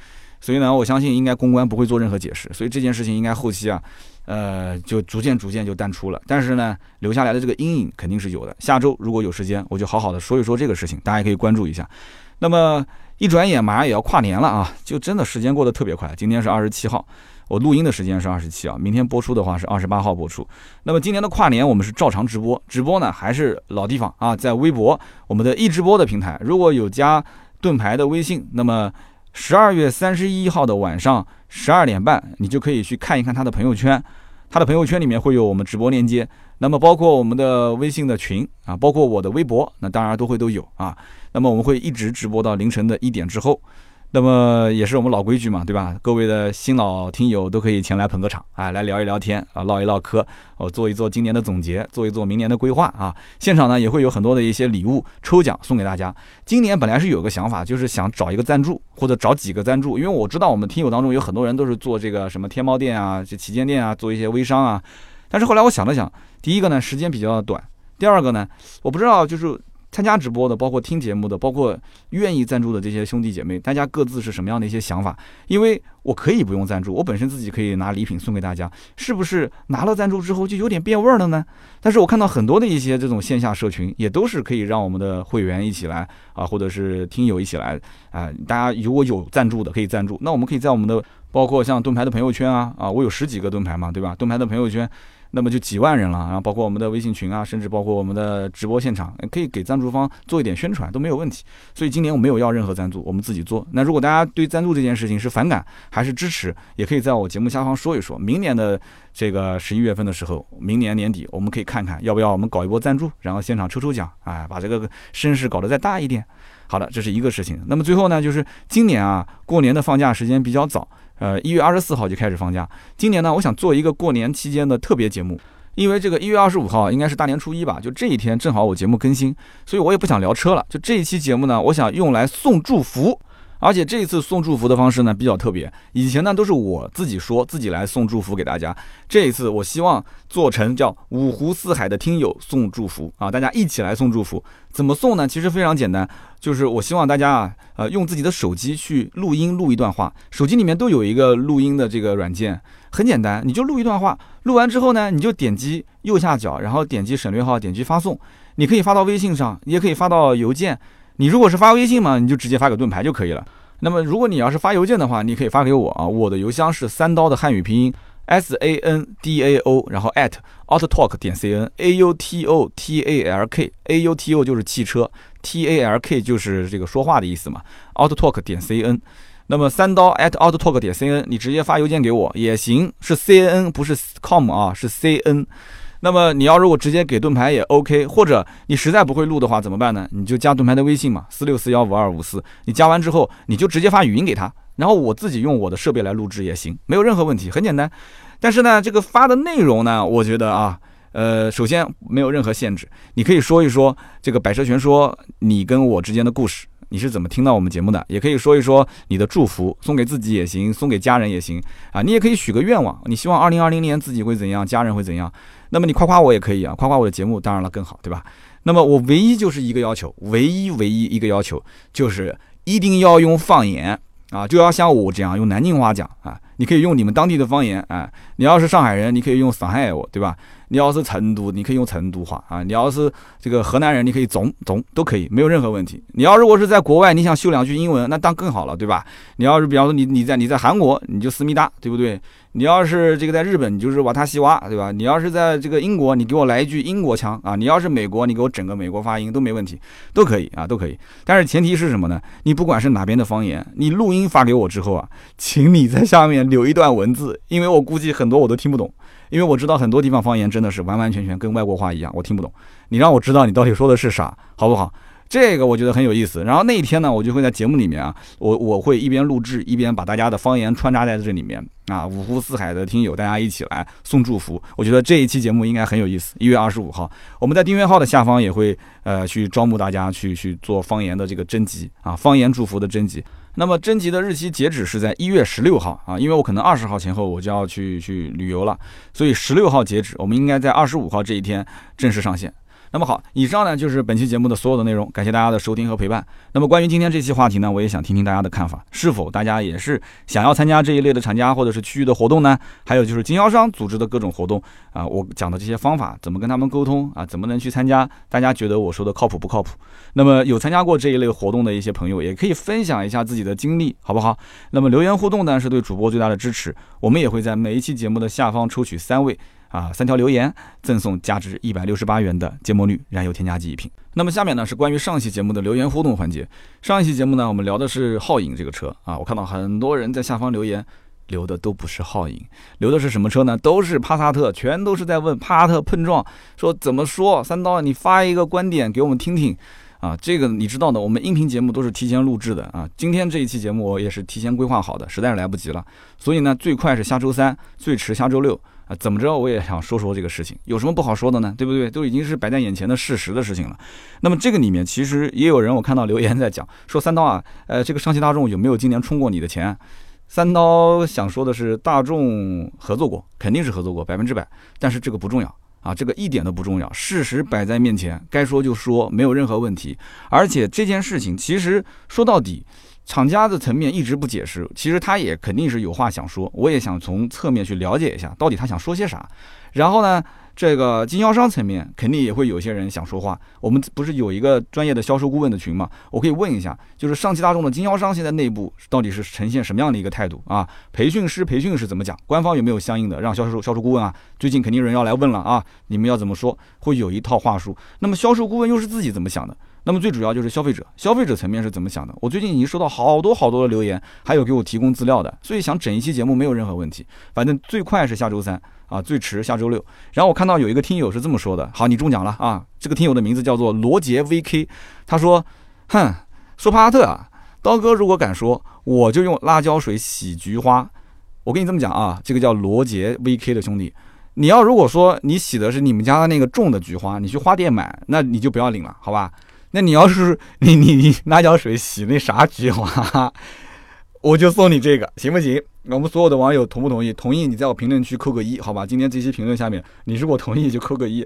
所以呢，我相信应该公关不会做任何解释，所以这件事情应该后期啊。呃，就逐渐逐渐就淡出了，但是呢，留下来的这个阴影肯定是有的。下周如果有时间，我就好好的说一说这个事情，大家可以关注一下。那么一转眼马上也要跨年了啊，就真的时间过得特别快。今天是二十七号，我录音的时间是二十七啊，明天播出的话是二十八号播出。那么今年的跨年我们是照常直播，直播呢还是老地方啊，在微博我们的易直播的平台，如果有加盾牌的微信，那么十二月三十一号的晚上十二点半，你就可以去看一看他的朋友圈。他的朋友圈里面会有我们直播链接，那么包括我们的微信的群啊，包括我的微博，那当然都会都有啊。那么我们会一直直播到凌晨的一点之后。那么也是我们老规矩嘛，对吧？各位的新老听友都可以前来捧个场，哎，来聊一聊天啊，唠一唠嗑，哦，做一做今年的总结，做一做明年的规划啊。现场呢也会有很多的一些礼物抽奖送给大家。今年本来是有个想法，就是想找一个赞助或者找几个赞助，因为我知道我们听友当中有很多人都是做这个什么天猫店啊、这旗舰店啊，做一些微商啊。但是后来我想了想，第一个呢时间比较短，第二个呢我不知道就是。参加直播的，包括听节目的，包括愿意赞助的这些兄弟姐妹，大家各自是什么样的一些想法？因为我可以不用赞助，我本身自己可以拿礼品送给大家，是不是拿了赞助之后就有点变味儿了呢？但是我看到很多的一些这种线下社群，也都是可以让我们的会员一起来啊，或者是听友一起来啊，大家如果有赞助的可以赞助，那我们可以在我们的包括像盾牌的朋友圈啊啊，我有十几个盾牌嘛，对吧？盾牌的朋友圈。那么就几万人了，然后包括我们的微信群啊，甚至包括我们的直播现场，可以给赞助方做一点宣传都没有问题。所以今年我没有要任何赞助，我们自己做。那如果大家对赞助这件事情是反感还是支持，也可以在我节目下方说一说。明年的这个十一月份的时候，明年年底我们可以看看要不要我们搞一波赞助，然后现场抽抽奖，哎，把这个声势搞得再大一点。好的，这是一个事情。那么最后呢，就是今年啊，过年的放假时间比较早。呃，一月二十四号就开始放假。今年呢，我想做一个过年期间的特别节目，因为这个一月二十五号应该是大年初一吧，就这一天正好我节目更新，所以我也不想聊车了。就这一期节目呢，我想用来送祝福。而且这一次送祝福的方式呢比较特别，以前呢都是我自己说自己来送祝福给大家，这一次我希望做成叫五湖四海的听友送祝福啊，大家一起来送祝福。怎么送呢？其实非常简单，就是我希望大家啊，呃，用自己的手机去录音录一段话，手机里面都有一个录音的这个软件，很简单，你就录一段话，录完之后呢，你就点击右下角，然后点击省略号，点击发送，你可以发到微信上，也可以发到邮件。你如果是发微信嘛，你就直接发给盾牌就可以了。那么如果你要是发邮件的话，你可以发给我啊，我的邮箱是三刀的汉语拼音 s a n d a o，然后 at autotalk 点 c n a u t o t a l k a u t o 就是汽车，t a l k 就是这个说话的意思嘛，autotalk 点 c n。那么三刀 at autotalk 点 c n，你直接发邮件给我也行，是 c n 不是 com 啊，是 c n。那么你要如果直接给盾牌也 OK，或者你实在不会录的话怎么办呢？你就加盾牌的微信嘛，四六四幺五二五四。你加完之后，你就直接发语音给他，然后我自己用我的设备来录制也行，没有任何问题，很简单。但是呢，这个发的内容呢，我觉得啊，呃，首先没有任何限制，你可以说一说这个百车全说你跟我之间的故事。你是怎么听到我们节目的？也可以说一说你的祝福，送给自己也行，送给家人也行啊。你也可以许个愿望，你希望二零二零年自己会怎样，家人会怎样。那么你夸夸我也可以啊，夸夸我的节目，当然了更好，对吧？那么我唯一就是一个要求，唯一唯一一个要求就是一定要用方言啊，就要像我这样用南京话讲啊。你可以用你们当地的方言啊，你要是上海人，你可以用上海话，对吧？你要是成都，你可以用成都话啊；你要是这个河南人，你可以总总都可以，没有任何问题。你要如果是在国外，你想秀两句英文，那当更好了，对吧？你要是比方说你你在你在韩国，你就思密达，对不对？你要是这个在日本，你就是瓦塔西瓦，对吧？你要是在这个英国，你给我来一句英国腔啊；你要是美国，你给我整个美国发音都没问题，都可以啊，都可以。但是前提是什么呢？你不管是哪边的方言，你录音发给我之后啊，请你在下面留一段文字，因为我估计很多我都听不懂。因为我知道很多地方方言真的是完完全全跟外国话一样，我听不懂。你让我知道你到底说的是啥，好不好？这个我觉得很有意思。然后那一天呢，我就会在节目里面啊，我我会一边录制一边把大家的方言穿插在这里面啊，五湖四海的听友大家一起来送祝福。我觉得这一期节目应该很有意思。一月二十五号，我们在订阅号的下方也会呃去招募大家去去做方言的这个征集啊，方言祝福的征集。那么征集的日期截止是在一月十六号啊，因为我可能二十号前后我就要去去旅游了，所以十六号截止，我们应该在二十五号这一天正式上线。那么好，以上呢就是本期节目的所有的内容，感谢大家的收听和陪伴。那么关于今天这期话题呢，我也想听听大家的看法，是否大家也是想要参加这一类的厂家或者是区域的活动呢？还有就是经销商组织的各种活动啊，我讲的这些方法怎么跟他们沟通啊？怎么能去参加？大家觉得我说的靠谱不靠谱？那么有参加过这一类活动的一些朋友，也可以分享一下自己的经历，好不好？那么留言互动呢，是对主播最大的支持。我们也会在每一期节目的下方抽取三位。啊，三条留言赠送价值一百六十八元的芥末绿燃油添加剂一瓶。那么下面呢是关于上期节目的留言互动环节。上一期节目呢，我们聊的是皓影这个车啊，我看到很多人在下方留言，留的都不是皓影，留的是什么车呢？都是帕萨特，全都是在问帕萨特碰撞，说怎么说？三刀，你发一个观点给我们听听。啊，这个你知道的，我们音频节目都是提前录制的啊。今天这一期节目我也是提前规划好的，实在是来不及了。所以呢，最快是下周三，最迟下周六啊。怎么着，我也想说说这个事情，有什么不好说的呢？对不对？都已经是摆在眼前的事实的事情了。那么这个里面其实也有人，我看到留言在讲说三刀啊，呃，这个上汽大众有没有今年充过你的钱？三刀想说的是，大众合作过，肯定是合作过，百分之百。但是这个不重要。啊，这个一点都不重要，事实摆在面前，该说就说，没有任何问题。而且这件事情其实说到底，厂家的层面一直不解释，其实他也肯定是有话想说。我也想从侧面去了解一下，到底他想说些啥。然后呢？这个经销商层面肯定也会有些人想说话。我们不是有一个专业的销售顾问的群吗？我可以问一下，就是上汽大众的经销商现在内部到底是呈现什么样的一个态度啊？培训师培训是怎么讲？官方有没有相应的让销售销售顾问啊？最近肯定人要来问了啊，你们要怎么说？会有一套话术。那么销售顾问又是自己怎么想的？那么最主要就是消费者，消费者层面是怎么想的？我最近已经收到好多好多的留言，还有给我提供资料的，所以想整一期节目没有任何问题。反正最快是下周三啊，最迟下周六。然后我看到有一个听友是这么说的，好，你中奖了啊！这个听友的名字叫做罗杰 VK，他说：“哼，说帕萨特啊，刀哥如果敢说，我就用辣椒水洗菊花。我跟你这么讲啊，这个叫罗杰 VK 的兄弟。”你要如果说你洗的是你们家的那个种的菊花，你去花店买，那你就不要领了，好吧？那你要是你你你辣椒水洗那啥菊花，我就送你这个，行不行？我们所有的网友同不同意？同意你在我评论区扣个一，好吧？今天这期评论下面，你如果同意就扣个一。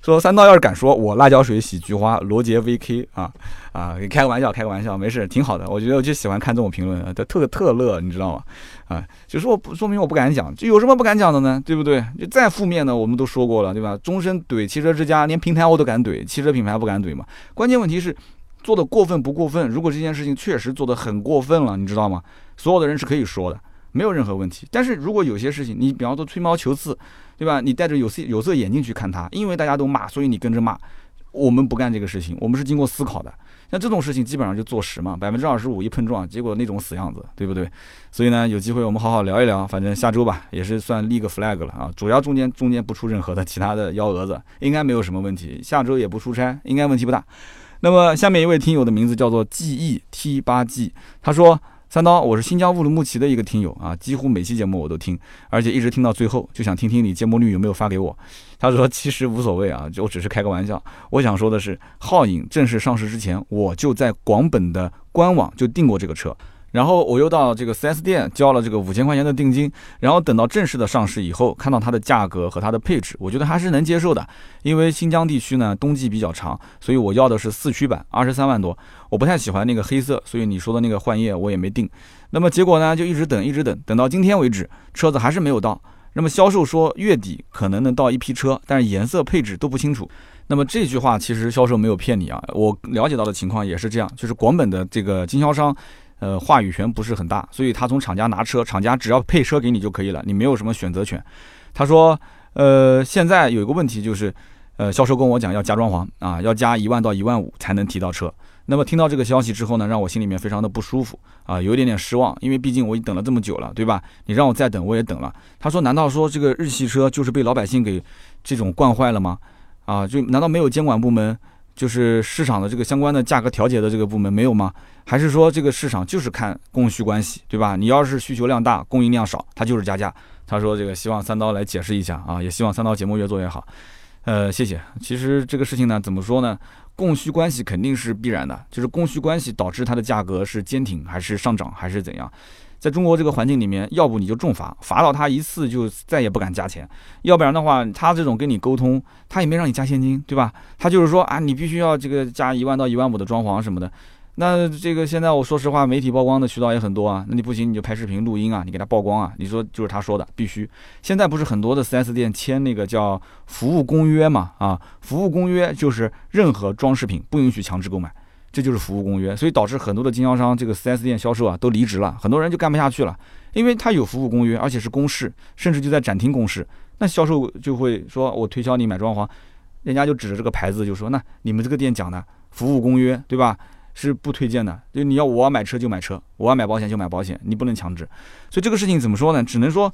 说三刀要是敢说我辣椒水洗菊花，罗杰 VK 啊啊，开个玩笑，开个玩笑，没事，挺好的。我觉得我就喜欢看这种评论，他特特乐，你知道吗？啊，就说我不说明我不敢讲，就有什么不敢讲的呢？对不对？就再负面的我们都说过了，对吧？终身怼汽车之家，连平台我都敢怼，汽车品牌不敢怼嘛？关键问题是做的过分不过分？如果这件事情确实做的很过分了，你知道吗？所有的人是可以说的，没有任何问题。但是如果有些事情，你比方说吹毛求疵。对吧？你戴着有色有色眼镜去看它，因为大家都骂，所以你跟着骂。我们不干这个事情，我们是经过思考的。像这种事情基本上就坐实嘛，百分之二十五一碰撞，结果那种死样子，对不对？所以呢，有机会我们好好聊一聊。反正下周吧，也是算立个 flag 了啊。主要中间中间不出任何的其他的幺蛾子，应该没有什么问题。下周也不出差，应该问题不大。那么下面一位听友的名字叫做 G E T 八 G，他说。三刀，我是新疆乌鲁木齐的一个听友啊，几乎每期节目我都听，而且一直听到最后，就想听听你节目率有没有发给我。他说其实无所谓啊，就我只是开个玩笑。我想说的是，皓影正式上市之前，我就在广本的官网就订过这个车。然后我又到这个 4S 店交了这个五千块钱的定金，然后等到正式的上市以后，看到它的价格和它的配置，我觉得还是能接受的。因为新疆地区呢冬季比较长，所以我要的是四驱版，二十三万多。我不太喜欢那个黑色，所以你说的那个幻夜我也没定。那么结果呢就一直等，一直等，等到今天为止，车子还是没有到。那么销售说月底可能能到一批车，但是颜色配置都不清楚。那么这句话其实销售没有骗你啊，我了解到的情况也是这样，就是广本的这个经销商。呃，话语权不是很大，所以他从厂家拿车，厂家只要配车给你就可以了，你没有什么选择权。他说，呃，现在有一个问题就是，呃，销售跟我讲要加装潢啊，要加一万到一万五才能提到车。那么听到这个消息之后呢，让我心里面非常的不舒服啊，有一点点失望，因为毕竟我已等了这么久了，对吧？你让我再等，我也等了。他说，难道说这个日系车就是被老百姓给这种惯坏了吗？啊，就难道没有监管部门？就是市场的这个相关的价格调节的这个部门没有吗？还是说这个市场就是看供需关系，对吧？你要是需求量大，供应量少，它就是加价。他说这个希望三刀来解释一下啊，也希望三刀节目越做越好。呃，谢谢。其实这个事情呢，怎么说呢？供需关系肯定是必然的，就是供需关系导致它的价格是坚挺还是上涨还是怎样？在中国这个环境里面，要不你就重罚，罚到他一次就再也不敢加钱；要不然的话，他这种跟你沟通，他也没让你加现金，对吧？他就是说啊，你必须要这个加一万到一万五的装潢什么的。那这个现在我说实话，媒体曝光的渠道也很多啊。那你不行，你就拍视频录音啊，你给他曝光啊。你说就是他说的，必须。现在不是很多的 4S 店签那个叫服务公约嘛？啊，服务公约就是任何装饰品不允许强制购买。这就是服务公约，所以导致很多的经销商这个 4S 店销售啊都离职了，很多人就干不下去了，因为他有服务公约，而且是公示，甚至就在展厅公示，那销售就会说我推销你买装潢，人家就指着这个牌子就说，那你们这个店讲的服务公约，对吧？是不推荐的。就你要我要买车就买车，我要买保险就买保险，你不能强制。所以这个事情怎么说呢？只能说，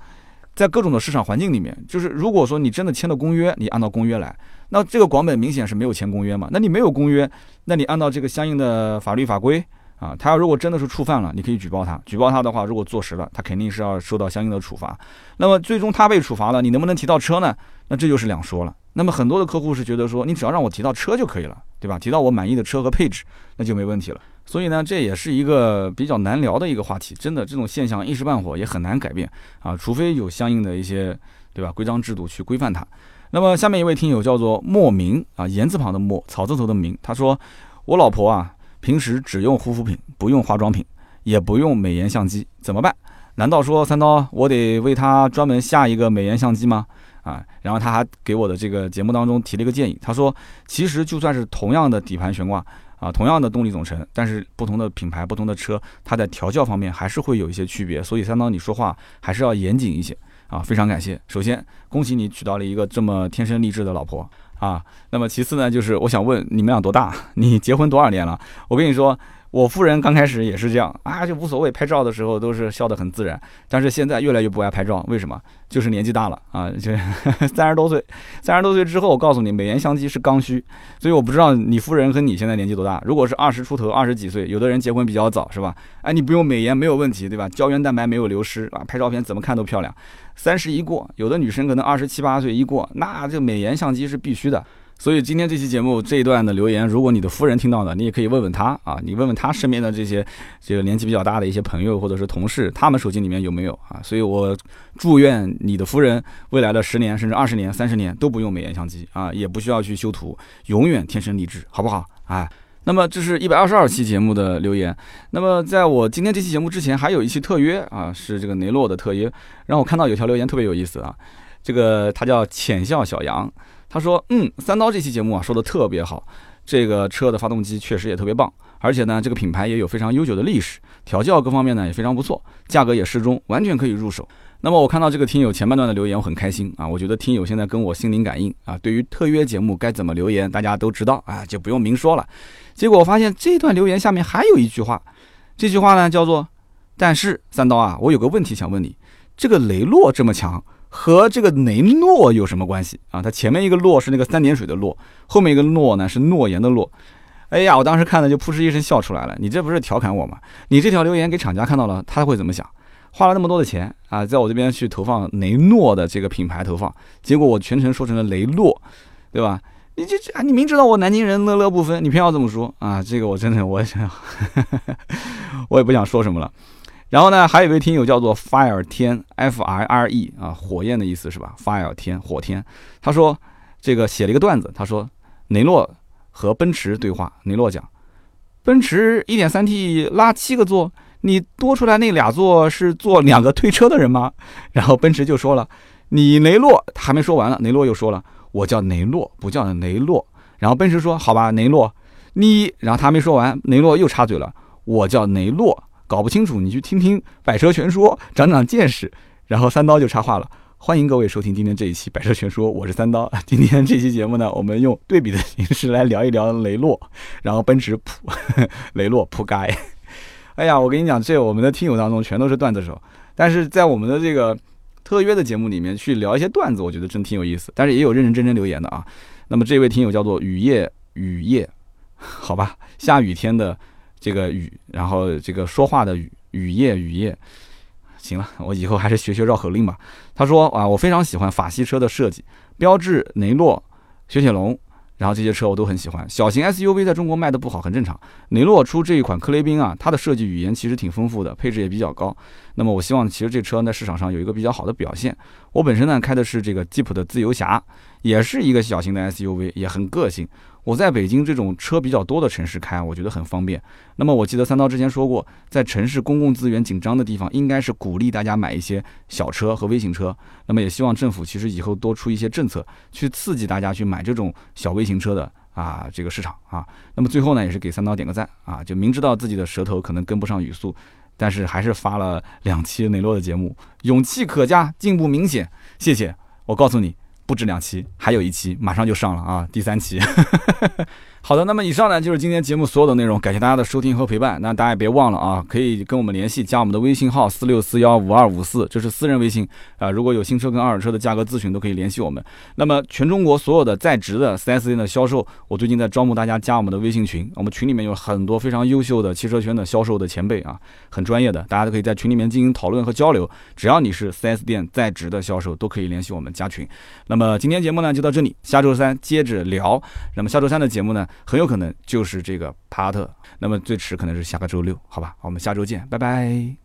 在各种的市场环境里面，就是如果说你真的签了公约，你按照公约来，那这个广本明显是没有签公约嘛？那你没有公约，那你按照这个相应的法律法规。啊，他要如果真的是触犯了，你可以举报他。举报他的话，如果坐实了，他肯定是要受到相应的处罚。那么最终他被处罚了，你能不能提到车呢？那这就是两说了。那么很多的客户是觉得说，你只要让我提到车就可以了，对吧？提到我满意的车和配置，那就没问题了。所以呢，这也是一个比较难聊的一个话题。真的，这种现象一时半会也很难改变啊，除非有相应的一些，对吧？规章制度去规范它。那么下面一位听友叫做莫名啊，言字旁的莫，草字头的名，他说我老婆啊。平时只用护肤品，不用化妆品，也不用美颜相机，怎么办？难道说三刀我得为她专门下一个美颜相机吗？啊，然后他还给我的这个节目当中提了一个建议，他说，其实就算是同样的底盘悬挂啊，同样的动力总成，但是不同的品牌、不同的车，它在调教方面还是会有一些区别，所以三刀你说话还是要严谨一些啊。非常感谢，首先恭喜你娶到了一个这么天生丽质的老婆。啊，那么其次呢，就是我想问你们俩多大？你结婚多少年了？我跟你说。我夫人刚开始也是这样啊，就无所谓，拍照的时候都是笑得很自然。但是现在越来越不爱拍照，为什么？就是年纪大了啊，就 三十多岁，三十多岁之后，我告诉你，美颜相机是刚需。所以我不知道你夫人和你现在年纪多大。如果是二十出头、二十几岁，有的人结婚比较早，是吧？哎，你不用美颜没有问题，对吧？胶原蛋白没有流失啊，拍照片怎么看都漂亮。三十一过，有的女生可能二十七八岁一过，那这美颜相机是必须的。所以今天这期节目这一段的留言，如果你的夫人听到了，你也可以问问他啊，你问问他身边的这些这个年纪比较大的一些朋友或者是同事，他们手机里面有没有啊？所以我祝愿你的夫人未来的十年甚至二十年、三十年都不用美颜相机啊，也不需要去修图，永远天生丽质，好不好？哎，那么这是一百二十二期节目的留言。那么在我今天这期节目之前，还有一期特约啊，是这个雷诺的特约，让我看到有条留言特别有意思啊，这个他叫浅笑小杨。他说：“嗯，三刀这期节目啊，说的特别好，这个车的发动机确实也特别棒，而且呢，这个品牌也有非常悠久的历史，调教各方面呢也非常不错，价格也适中，完全可以入手。那么我看到这个听友前半段的留言，我很开心啊，我觉得听友现在跟我心灵感应啊，对于特约节目该怎么留言，大家都知道啊，就不用明说了。结果我发现这段留言下面还有一句话，这句话呢叫做：但是三刀啊，我有个问题想问你，这个雷诺这么强。”和这个雷诺有什么关系？啊？它前面一个诺是那个三点水的诺，后面一个诺呢是诺言的诺。哎呀，我当时看了就扑哧一声笑出来了。你这不是调侃我吗？你这条留言给厂家看到了，他会怎么想？花了那么多的钱啊，在我这边去投放雷诺的这个品牌投放，结果我全程说成了雷诺，对吧？你这这，你明知道我南京人乐乐不分，你偏要这么说啊？这个我真的，我想，我也不想说什么了。然后呢，还有一位听友叫做 Fire 天 F I R E 啊，火焰的意思是吧？Fire 天火天，他说这个写了一个段子，他说雷诺和奔驰对话，雷诺讲，奔驰 1.3T 拉七个座，你多出来那俩座是坐两个推车的人吗？然后奔驰就说了，你雷诺，还没说完了，雷诺又说了，我叫雷诺，不叫雷诺。然后奔驰说，好吧，雷诺，你，然后他没说完，雷诺又插嘴了，我叫雷诺。搞不清楚，你去听听《百车全说》，长长见识。然后三刀就插话了：“欢迎各位收听今天这一期《百车全说》，我是三刀。今天这期节目呢，我们用对比的形式来聊一聊雷诺，然后奔驰普 雷诺扑街。哎呀，我跟你讲，这我们的听友当中全都是段子手，但是在我们的这个特约的节目里面去聊一些段子，我觉得真挺有意思。但是也有认认真真留言的啊。那么这位听友叫做雨夜雨夜，好吧，下雨天的。”这个雨，然后这个说话的雨，雨夜雨夜，行了，我以后还是学学绕口令吧。他说啊，我非常喜欢法系车的设计，标致、雷诺、雪铁龙，然后这些车我都很喜欢。小型 SUV 在中国卖的不好，很正常。雷诺出这一款科雷宾啊，它的设计语言其实挺丰富的，配置也比较高。那么我希望其实这车在市场上有一个比较好的表现。我本身呢开的是这个吉普的自由侠，也是一个小型的 SUV，也很个性。我在北京这种车比较多的城市开，我觉得很方便。那么我记得三刀之前说过，在城市公共资源紧张的地方，应该是鼓励大家买一些小车和微型车。那么也希望政府其实以后多出一些政策，去刺激大家去买这种小微型车的啊这个市场啊。那么最后呢，也是给三刀点个赞啊，就明知道自己的舌头可能跟不上语速，但是还是发了两期雷诺的节目，勇气可嘉，进步明显。谢谢。我告诉你，不止两期，还有一期马上就上了啊，第三期。好的，那么以上呢就是今天节目所有的内容，感谢大家的收听和陪伴。那大家也别忘了啊，可以跟我们联系，加我们的微信号四六四幺五二五四，这是私人微信啊。如果有新车跟二手车的价格咨询，都可以联系我们。那么全中国所有的在职的 4S 店的销售，我最近在招募大家加我们的微信群，我们群里面有很多非常优秀的汽车圈的销售的前辈啊，很专业的，大家都可以在群里面进行讨论和交流。只要你是 4S 店在职的销售，都可以联系我们加群。那么今天节目呢就到这里，下周三接着聊。那么下周三的节目呢？很有可能就是这个帕萨特，那么最迟可能是下个周六，好吧，我们下周见，拜拜。